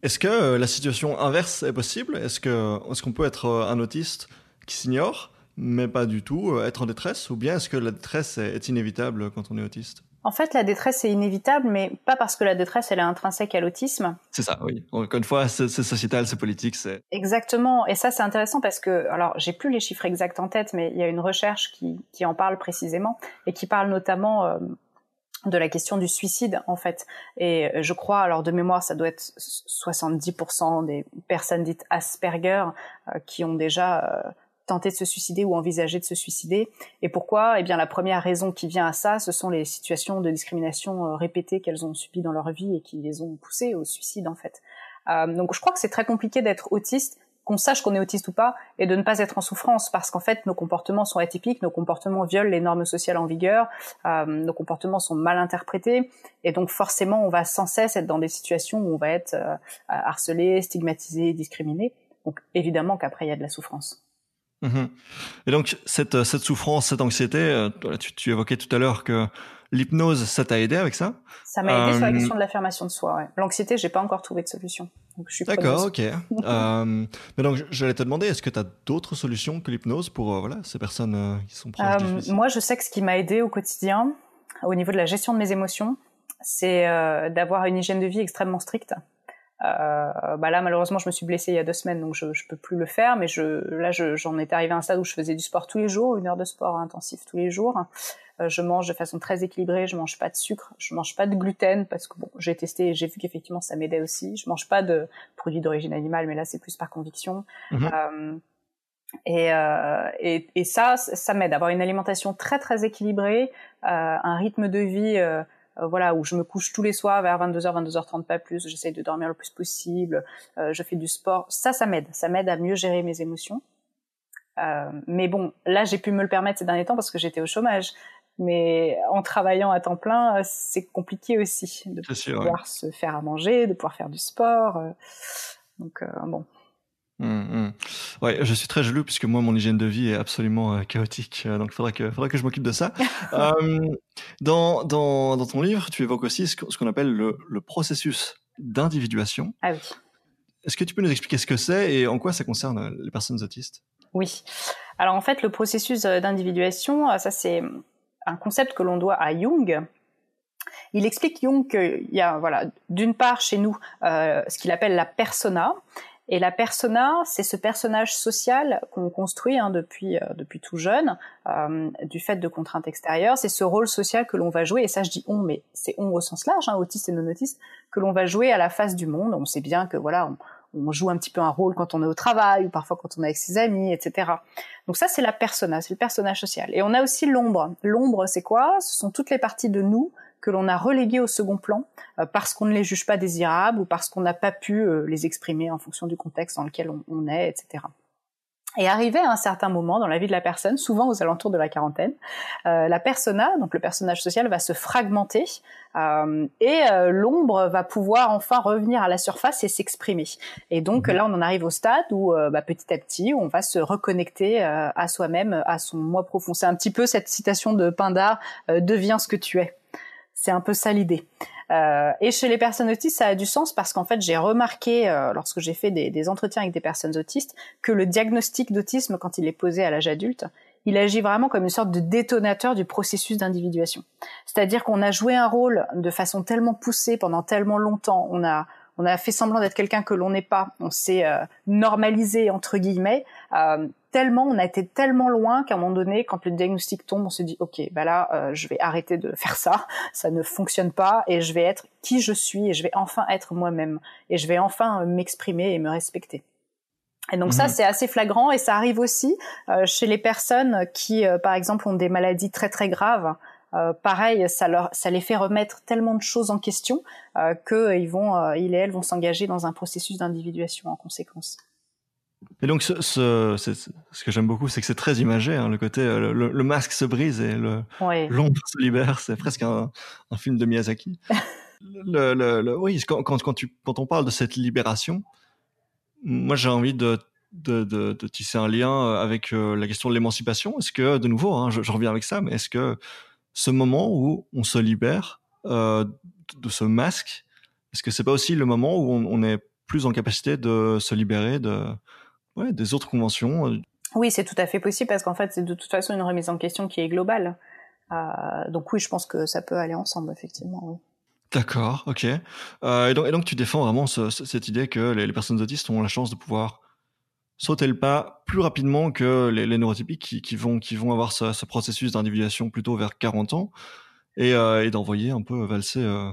Est-ce que la situation inverse est possible? Est-ce que est-ce qu'on peut être un autiste qui s'ignore, mais pas du tout être en détresse, ou bien est-ce que la détresse est inévitable quand on est autiste? En fait, la détresse est inévitable, mais pas parce que la détresse elle est intrinsèque à l'autisme. C'est ça, oui. Encore une fois, c'est sociétal, c'est politique, c'est. Exactement. Et ça, c'est intéressant parce que, alors, j'ai plus les chiffres exacts en tête, mais il y a une recherche qui, qui en parle précisément et qui parle notamment euh, de la question du suicide, en fait. Et je crois, alors de mémoire, ça doit être 70% des personnes dites Asperger euh, qui ont déjà euh, tenter de se suicider ou envisager de se suicider. Et pourquoi? Eh bien, la première raison qui vient à ça, ce sont les situations de discrimination euh, répétées qu'elles ont subies dans leur vie et qui les ont poussées au suicide, en fait. Euh, donc, je crois que c'est très compliqué d'être autiste, qu'on sache qu'on est autiste ou pas, et de ne pas être en souffrance, parce qu'en fait, nos comportements sont atypiques, nos comportements violent les normes sociales en vigueur, euh, nos comportements sont mal interprétés, et donc forcément, on va sans cesse être dans des situations où on va être euh, harcelé, stigmatisé, discriminé. Donc, évidemment qu'après, il y a de la souffrance. Mhm. Et donc cette, cette souffrance, cette anxiété, euh, tu, tu évoquais tout à l'heure que l'hypnose, ça t'a aidé avec ça Ça m'a aidé sur la euh, question de l'affirmation de soi. Ouais. L'anxiété, j'ai pas encore trouvé de solution. D'accord, ok. euh, mais donc j'allais te demander, est-ce que tu as d'autres solutions que l'hypnose pour euh, voilà ces personnes qui sont proches euh, Moi, je sais que ce qui m'a aidé au quotidien, au niveau de la gestion de mes émotions, c'est d'avoir une hygiène de vie extrêmement stricte. Euh, bah là, malheureusement, je me suis blessée il y a deux semaines, donc je, je peux plus le faire. Mais je, là, j'en étais arrivée à un stade où je faisais du sport tous les jours, une heure de sport intensif tous les jours. Euh, je mange de façon très équilibrée. Je mange pas de sucre, je mange pas de gluten parce que bon, j'ai testé et j'ai vu qu'effectivement ça m'aidait aussi. Je mange pas de produits d'origine animale, mais là c'est plus par conviction. Mhm. Euh, et, euh, et, et, ça, ça m'aide. Avoir une alimentation très très équilibrée, euh, un rythme de vie euh, voilà où je me couche tous les soirs vers 22h 22h30 pas plus. J'essaie de dormir le plus possible. Euh, je fais du sport. Ça ça m'aide. Ça m'aide à mieux gérer mes émotions. Euh, mais bon là j'ai pu me le permettre ces derniers temps parce que j'étais au chômage. Mais en travaillant à temps plein c'est compliqué aussi de pouvoir se faire à manger de pouvoir faire du sport donc bon Mmh, mmh. Ouais, je suis très jaloux puisque moi mon hygiène de vie est absolument euh, chaotique, euh, donc il faudra que, faudra que je m'occupe de ça. euh, dans, dans, dans ton livre, tu évoques aussi ce qu'on appelle le, le processus d'individuation. Ah oui. Est-ce que tu peux nous expliquer ce que c'est et en quoi ça concerne les personnes autistes? Oui. Alors en fait, le processus d'individuation, ça c'est un concept que l'on doit à Jung, il explique Jung qu'il y a, voilà, d'une part chez nous euh, ce qu'il appelle la persona, et la persona, c'est ce personnage social qu'on construit hein, depuis euh, depuis tout jeune, euh, du fait de contraintes extérieures. C'est ce rôle social que l'on va jouer. Et ça, je dis on, mais c'est on au sens large, hein, autiste et non autiste, que l'on va jouer à la face du monde. On sait bien que voilà, on, joue un petit peu un rôle quand on est au travail ou parfois quand on est avec ses amis, etc. Donc ça, c'est la persona, c'est le personnage social. Et on a aussi l'ombre. L'ombre, c'est quoi? Ce sont toutes les parties de nous que l'on a relégués au second plan euh, parce qu'on ne les juge pas désirables ou parce qu'on n'a pas pu euh, les exprimer en fonction du contexte dans lequel on, est, etc. Et arrivé à un certain moment dans la vie de la personne, souvent aux alentours de la quarantaine, euh, la persona, donc le personnage social, va se fragmenter et l'ombre va pouvoir enfin revenir à la surface et s'exprimer. Et donc mhm. là, on en arrive au stade où bah, petit à petit, on va se reconnecter à soi-même, à son moi profond. C'est un petit peu cette citation de Pindar deviens ce que tu es. C'est un peu ça l'idée. Euh, et chez les personnes autistes, ça a du sens parce qu'en fait, j'ai remarqué, euh, lorsque j'ai fait des, des, entretiens avec des personnes autistes, que le diagnostic d'autisme, quand il est posé à l'âge adulte, il agit vraiment comme une sorte de détonateur du processus d'individuation. C'est-à-dire qu'on a joué un rôle de façon tellement poussée pendant tellement longtemps, on a on a fait semblant d'être quelqu'un que l'on n'est pas, on s'est euh, normalisé entre guillemets, euh, tellement, on a été tellement loin qu'à un moment donné, quand le diagnostic tombe, on se dit ok, bah là, euh, je vais arrêter de faire ça, ça ne fonctionne pas, et je vais être qui je suis, et je vais enfin être moi-même, et je vais enfin m'exprimer et me respecter. Et donc ça, mhm. c'est assez flagrant et ça arrive aussi chez les personnes qui, par exemple, ont des maladies très très graves. Euh, pareil, ça leur, ça les fait remettre tellement de choses en question euh, qu'ils vont, euh, ils et elles vont s'engager dans un processus d'individuation en conséquence. Et donc, ce, ce, ce que j'aime beaucoup, c'est que c'est très imagé. Hein, le côté, le, le, masque se brise et l'ombre se libère. C'est presque un, un, film de Miyazaki. le, le, oui, quand, quand, quand, tu, quand on parle de cette libération, moi j'ai envie de, de, de, de, tisser un lien avec la question de l'émancipation. Est-ce que, de nouveau, hein, je, je, reviens avec ça, mais est-ce que ce moment où on se libère euh, de ce masque Est-ce que c'est pas aussi le moment où on, est plus en capacité de se libérer de, ouais, des autres conventions euh? Oui, c'est tout à fait possible parce qu'en fait, c'est de toute façon une remise en question qui est globale. Euh, donc oui, je pense que ça peut aller ensemble, effectivement. Oui. D'accord, ok. Euh, et, donc, et, donc, tu défends vraiment ce, cette idée que les, les, personnes autistes ont la chance de pouvoir sauter le pas plus rapidement que les, les neurotypiques qui, qui, vont, qui vont avoir ce, ce processus d'individuation plutôt vers 40 ans et, euh, et d'envoyer un peu valser euh,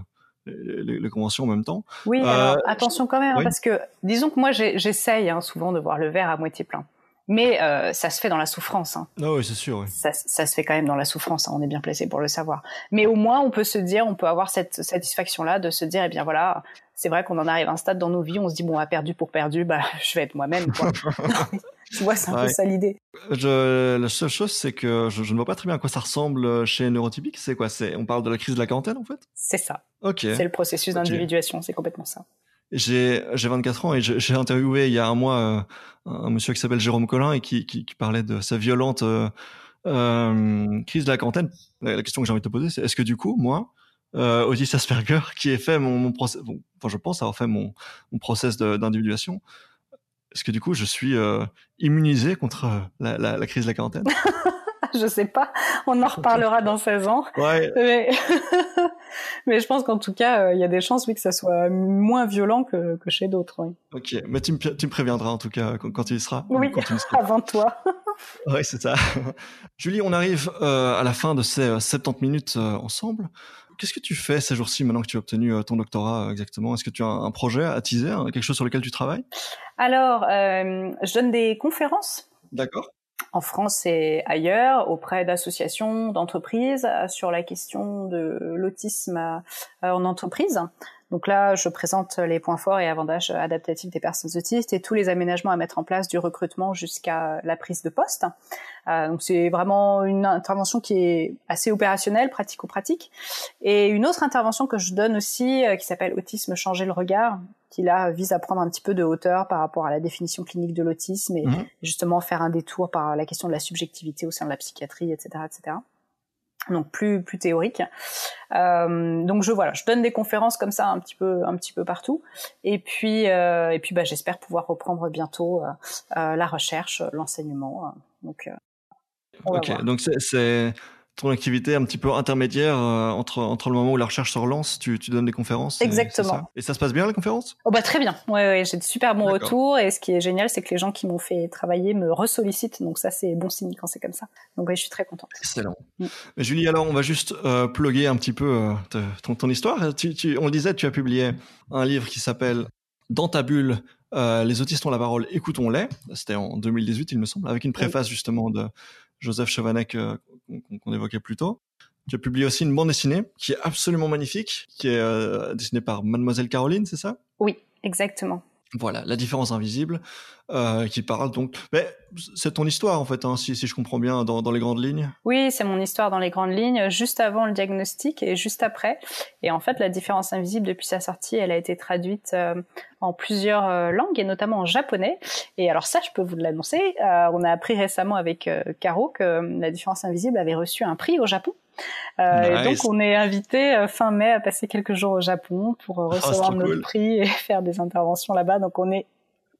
les, les, conventions en même temps. Oui, alors euh, attention quand même, hein, parce que disons que moi j'essaye hein, souvent de voir le verre à moitié plein. Mais euh, ça se fait dans la souffrance. Hein. Ah oui, c'est sûr. Oui. Ça, ça, se fait quand même dans la souffrance. Hein, on est bien placé pour le savoir. Mais au moins, on peut se dire, on peut avoir cette satisfaction-là de se dire, eh bien voilà, c'est vrai qu'on en arrive à un stade dans nos vies, on se dit bon, à perdu pour perdu, bah je vais être moi-même. tu vois, c'est un peu ça l'idée. Je, la seule chose, c'est que je, je, ne vois pas très bien à quoi ça ressemble chez Neurotypique. C'est quoi? C'est on parle de la crise de la quarantaine en fait? C'est ça. Ok. C'est le processus d'individuation. C'est complètement ça. J'ai j'ai 24 ans et j'ai interviewé il y a un mois euh, un monsieur qui s'appelle Jérôme Collin et qui, qui, qui parlait de sa violente euh, euh, crise de la quarantaine. La, question que j'ai envie de te poser, c'est est-ce que du coup, moi, euh, Otis Asperger, qui ai fait mon, mon process, bon, enfin je pense avoir fait mon, mon process d'individuation, est-ce que du coup je suis euh, immunisé contre la, la, la crise de la quarantaine je sais pas. On en reparlera dans 16 ans. Ouais. Mais, mais je pense qu'en tout cas, euh, il y a des chances, oui, que ça soit moins violent que, que chez d'autres. Oui. Ok, mais tu me, tu me préviendras en tout cas quand, quand tu y seras. Oui, quand avant toi. oui, c'est ça. Julie, on arrive euh, à la fin de ces 70 euh, minutes euh, ensemble. Qu'est-ce que tu fais ces jours-ci maintenant que tu as obtenu ton doctorat exactement? Est-ce que tu as un, projet à teaser, quelque chose sur lequel tu travailles? Alors, je donne des conférences. D'accord en France et ailleurs auprès d'associations, d'entreprises euh, sur la question de l'autisme euh, en entreprise. Donc là, je présente les points forts et avantages adaptatifs des personnes autistes et tous les aménagements à mettre en place du recrutement jusqu'à la prise de poste. Euh, donc c'est vraiment une intervention qui est assez opérationnelle, pratico-pratique. Et une autre intervention que je donne aussi, qui s'appelle Autisme changer le regard, qui là vise à prendre un petit peu de hauteur par rapport à la définition clinique de l'autisme et mhm. justement faire un détour par la question de la subjectivité au sein de la psychiatrie, etc., etc. Donc plus plus théorique. Euh, donc je voilà, je donne des conférences comme ça un petit peu un petit peu partout. Et puis euh, et puis bah j'espère pouvoir reprendre bientôt euh, la recherche, l'enseignement. donc ok, donc c'est ton activité un petit peu intermédiaire euh, entre, entre le moment où la recherche se relance, tu, tu donnes des conférences. Exactement. Et ça, se passe bien les conférences? Oh bah très bien. Ouais, ouais j'ai de super bons retours et ce qui est génial, c'est que les gens qui m'ont fait travailler me ressollicitent. Donc ça, c'est bon signe quand c'est comme ça. Donc oui, je suis très contente. Excellent. Mm. Julie, alors on va juste euh, plugger un petit peu euh, ton, ton, histoire. Tu, tu, on le disait, tu as publié un livre qui s'appelle Dans ta bulle. Euh, les autistes ont la parole, écoutons-les. C'était en 2018, il me semble, avec une préface justement de Joseph Chovanec euh, qu'on évoquait plus tôt. Tu as publié aussi une bande dessinée qui est absolument magnifique, qui est euh, dessinée par Mademoiselle Caroline, c'est ça? Oui, exactement. Voilà, la différence invisible, euh, qui parle donc. Mais c'est ton histoire en fait, hein, si, si, je comprends bien, dans, dans les grandes lignes. Oui, c'est mon histoire dans les grandes lignes, juste avant le diagnostic et juste après. Et en fait, la différence invisible depuis sa sortie, elle a été traduite euh, en plusieurs euh, langues et notamment en japonais. Et alors ça, je peux vous l'annoncer. Euh, on a appris récemment avec Caro que la différence invisible avait reçu un prix au Japon. Euh, et donc on est invité euh, fin mai à passer quelques jours au Japon pour euh, oh, recevoir notre prix et faire des interventions là-bas. Donc on est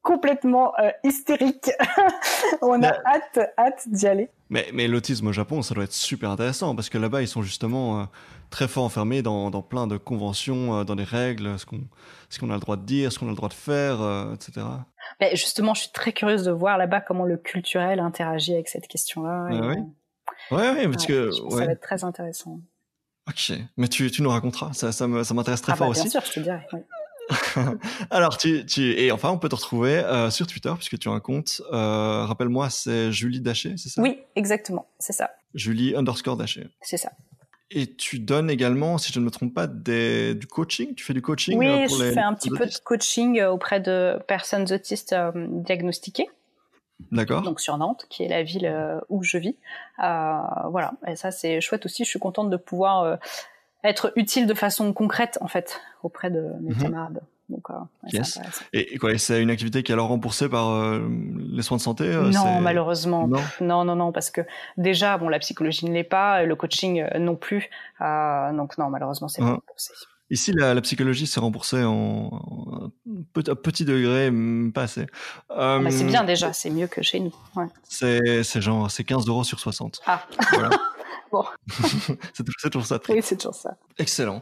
complètement euh, hystérique. On a hâte, hâte d'y aller. Mais, mais l'autisme au Japon, ça doit être super intéressant parce que là-bas, ils sont justement euh, très fort enfermés dans, dans, plein de conventions, euh, dans des règles, ce qu'on ce qu'on a le droit de dire, ce qu'on a le droit de faire, etc. Mais justement, je suis très curieuse de voir là-bas comment le culturel interagit avec cette question-là. Ah oui? Ouais, ouais, parce que, ça va être très intéressant. Ok, mais tu, tu nous raconteras, ça, ça m'intéresse très ah fort bah, aussi. Bien sûr, je te dirai. Oui. Alors, tu, tu, et enfin, on peut te retrouver euh, sur Twitter puisque tu as un compte. Euh, Rappelle-moi, c'est Julie Daché, c'est ça? Oui, exactement, c'est ça. Julie underscore Daché. C'est ça. Et tu donnes également, si je ne me trompe pas, des, du coaching? Tu fais du coaching Oui, euh, pour je les, fais un petit peu de coaching auprès de personnes autistes euh, diagnostiquées. D'accord. Donc sur Nantes, qui est la ville euh, où je vis. voilà. Et ça, c'est chouette aussi. Je suis contente de pouvoir être utile de façon concrète en fait auprès de mes Mhm. camarades. Donc, euh, ouais, Yes. Et, quoi, c'est une activité qui est alors remboursée par euh, les soins de santé euh, non, malheureusement. Non. Non, non, non, parce que déjà, bon, la psychologie ne l'est pas, le coaching euh, non plus. Euh, donc non, malheureusement, c'est Ah. pas remboursé. Ici, la, la psychologie, c'est remboursé en, en petit, à petit degré, pas assez. Euh, Mais c'est bien déjà, c'est mieux que chez nous. Ouais. C'est genre, c'est 15 euros sur 60. Ah, Voilà. Bon. c'est toujours- ça. oui, c'est toujours ça. Excellent.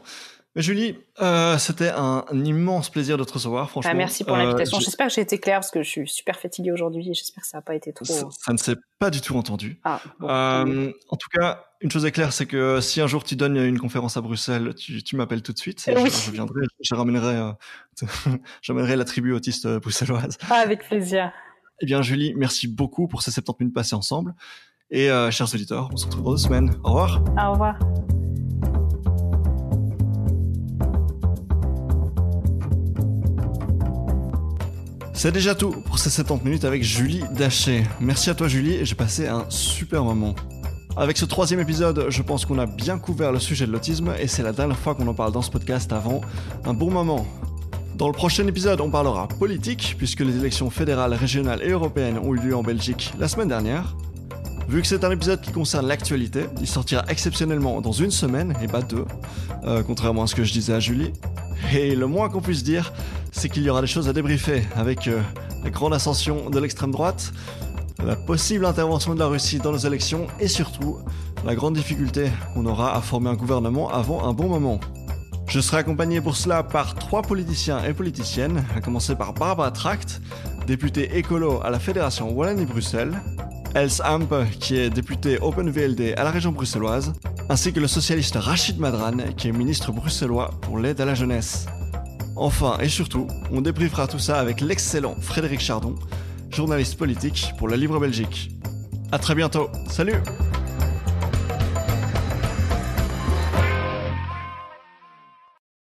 Julie, euh, c'était un, immense plaisir de te recevoir, franchement. Bah, merci pour Euh, l'invitation. j'ai- J'espère que j'ai été claire parce que je suis super fatiguée aujourd'hui et j'espère que ça n'a pas été trop. ça, ça ne s'est pas du tout entendu. Ah, bon. Euh, en tout cas, une chose est claire, c'est que si un jour tu donnes une conférence à Bruxelles, tu, tu m'appelles tout de suite. et Oui. Je, je viendrai, je ramènerai, euh, j'amènerai la tribu autiste euh, bruxelloise. Ah, avec plaisir. Eh bien, Julie, merci beaucoup pour ces 70 minutes passées ensemble. Et euh, chers auditeurs, on se retrouve dans deux semaines. Au revoir. Au revoir. C'est déjà tout pour ces 70 minutes avec Julie Daché. Merci à toi Julie j'ai passé un super moment. Avec ce troisième épisode, je pense qu'on a bien couvert le sujet de l'autisme et c'est la dernière fois qu'on en parle dans ce podcast avant un bon moment. Dans le prochain épisode, on parlera politique puisque les élections fédérales, régionales et européennes ont eu lieu en Belgique la semaine dernière. Vu que c'est un épisode qui concerne l'actualité, il sortira exceptionnellement dans une semaine et pas deux, euh, contrairement à ce que je disais à Julie. Et le moins qu'on puisse dire, c'est qu'il y aura des choses à débriefer avec euh, la grande ascension de l'extrême droite, la possible intervention de la Russie dans nos élections et surtout la grande difficulté qu'on aura à former un gouvernement avant un bon moment. Je serai accompagné pour cela par trois politiciens et politiciennes, à commencer par Barbara Tract, députée écolo à la Fédération Wallonie-Bruxelles, Els Amp, qui est député Open VLD à la région bruxelloise, ainsi que le socialiste Rachid Madran, qui est ministre bruxellois pour l'aide à la jeunesse. Enfin et surtout, on débriefera tout ça avec l'excellent Frédéric Chardon, journaliste politique pour la Libre Belgique. À très bientôt, salut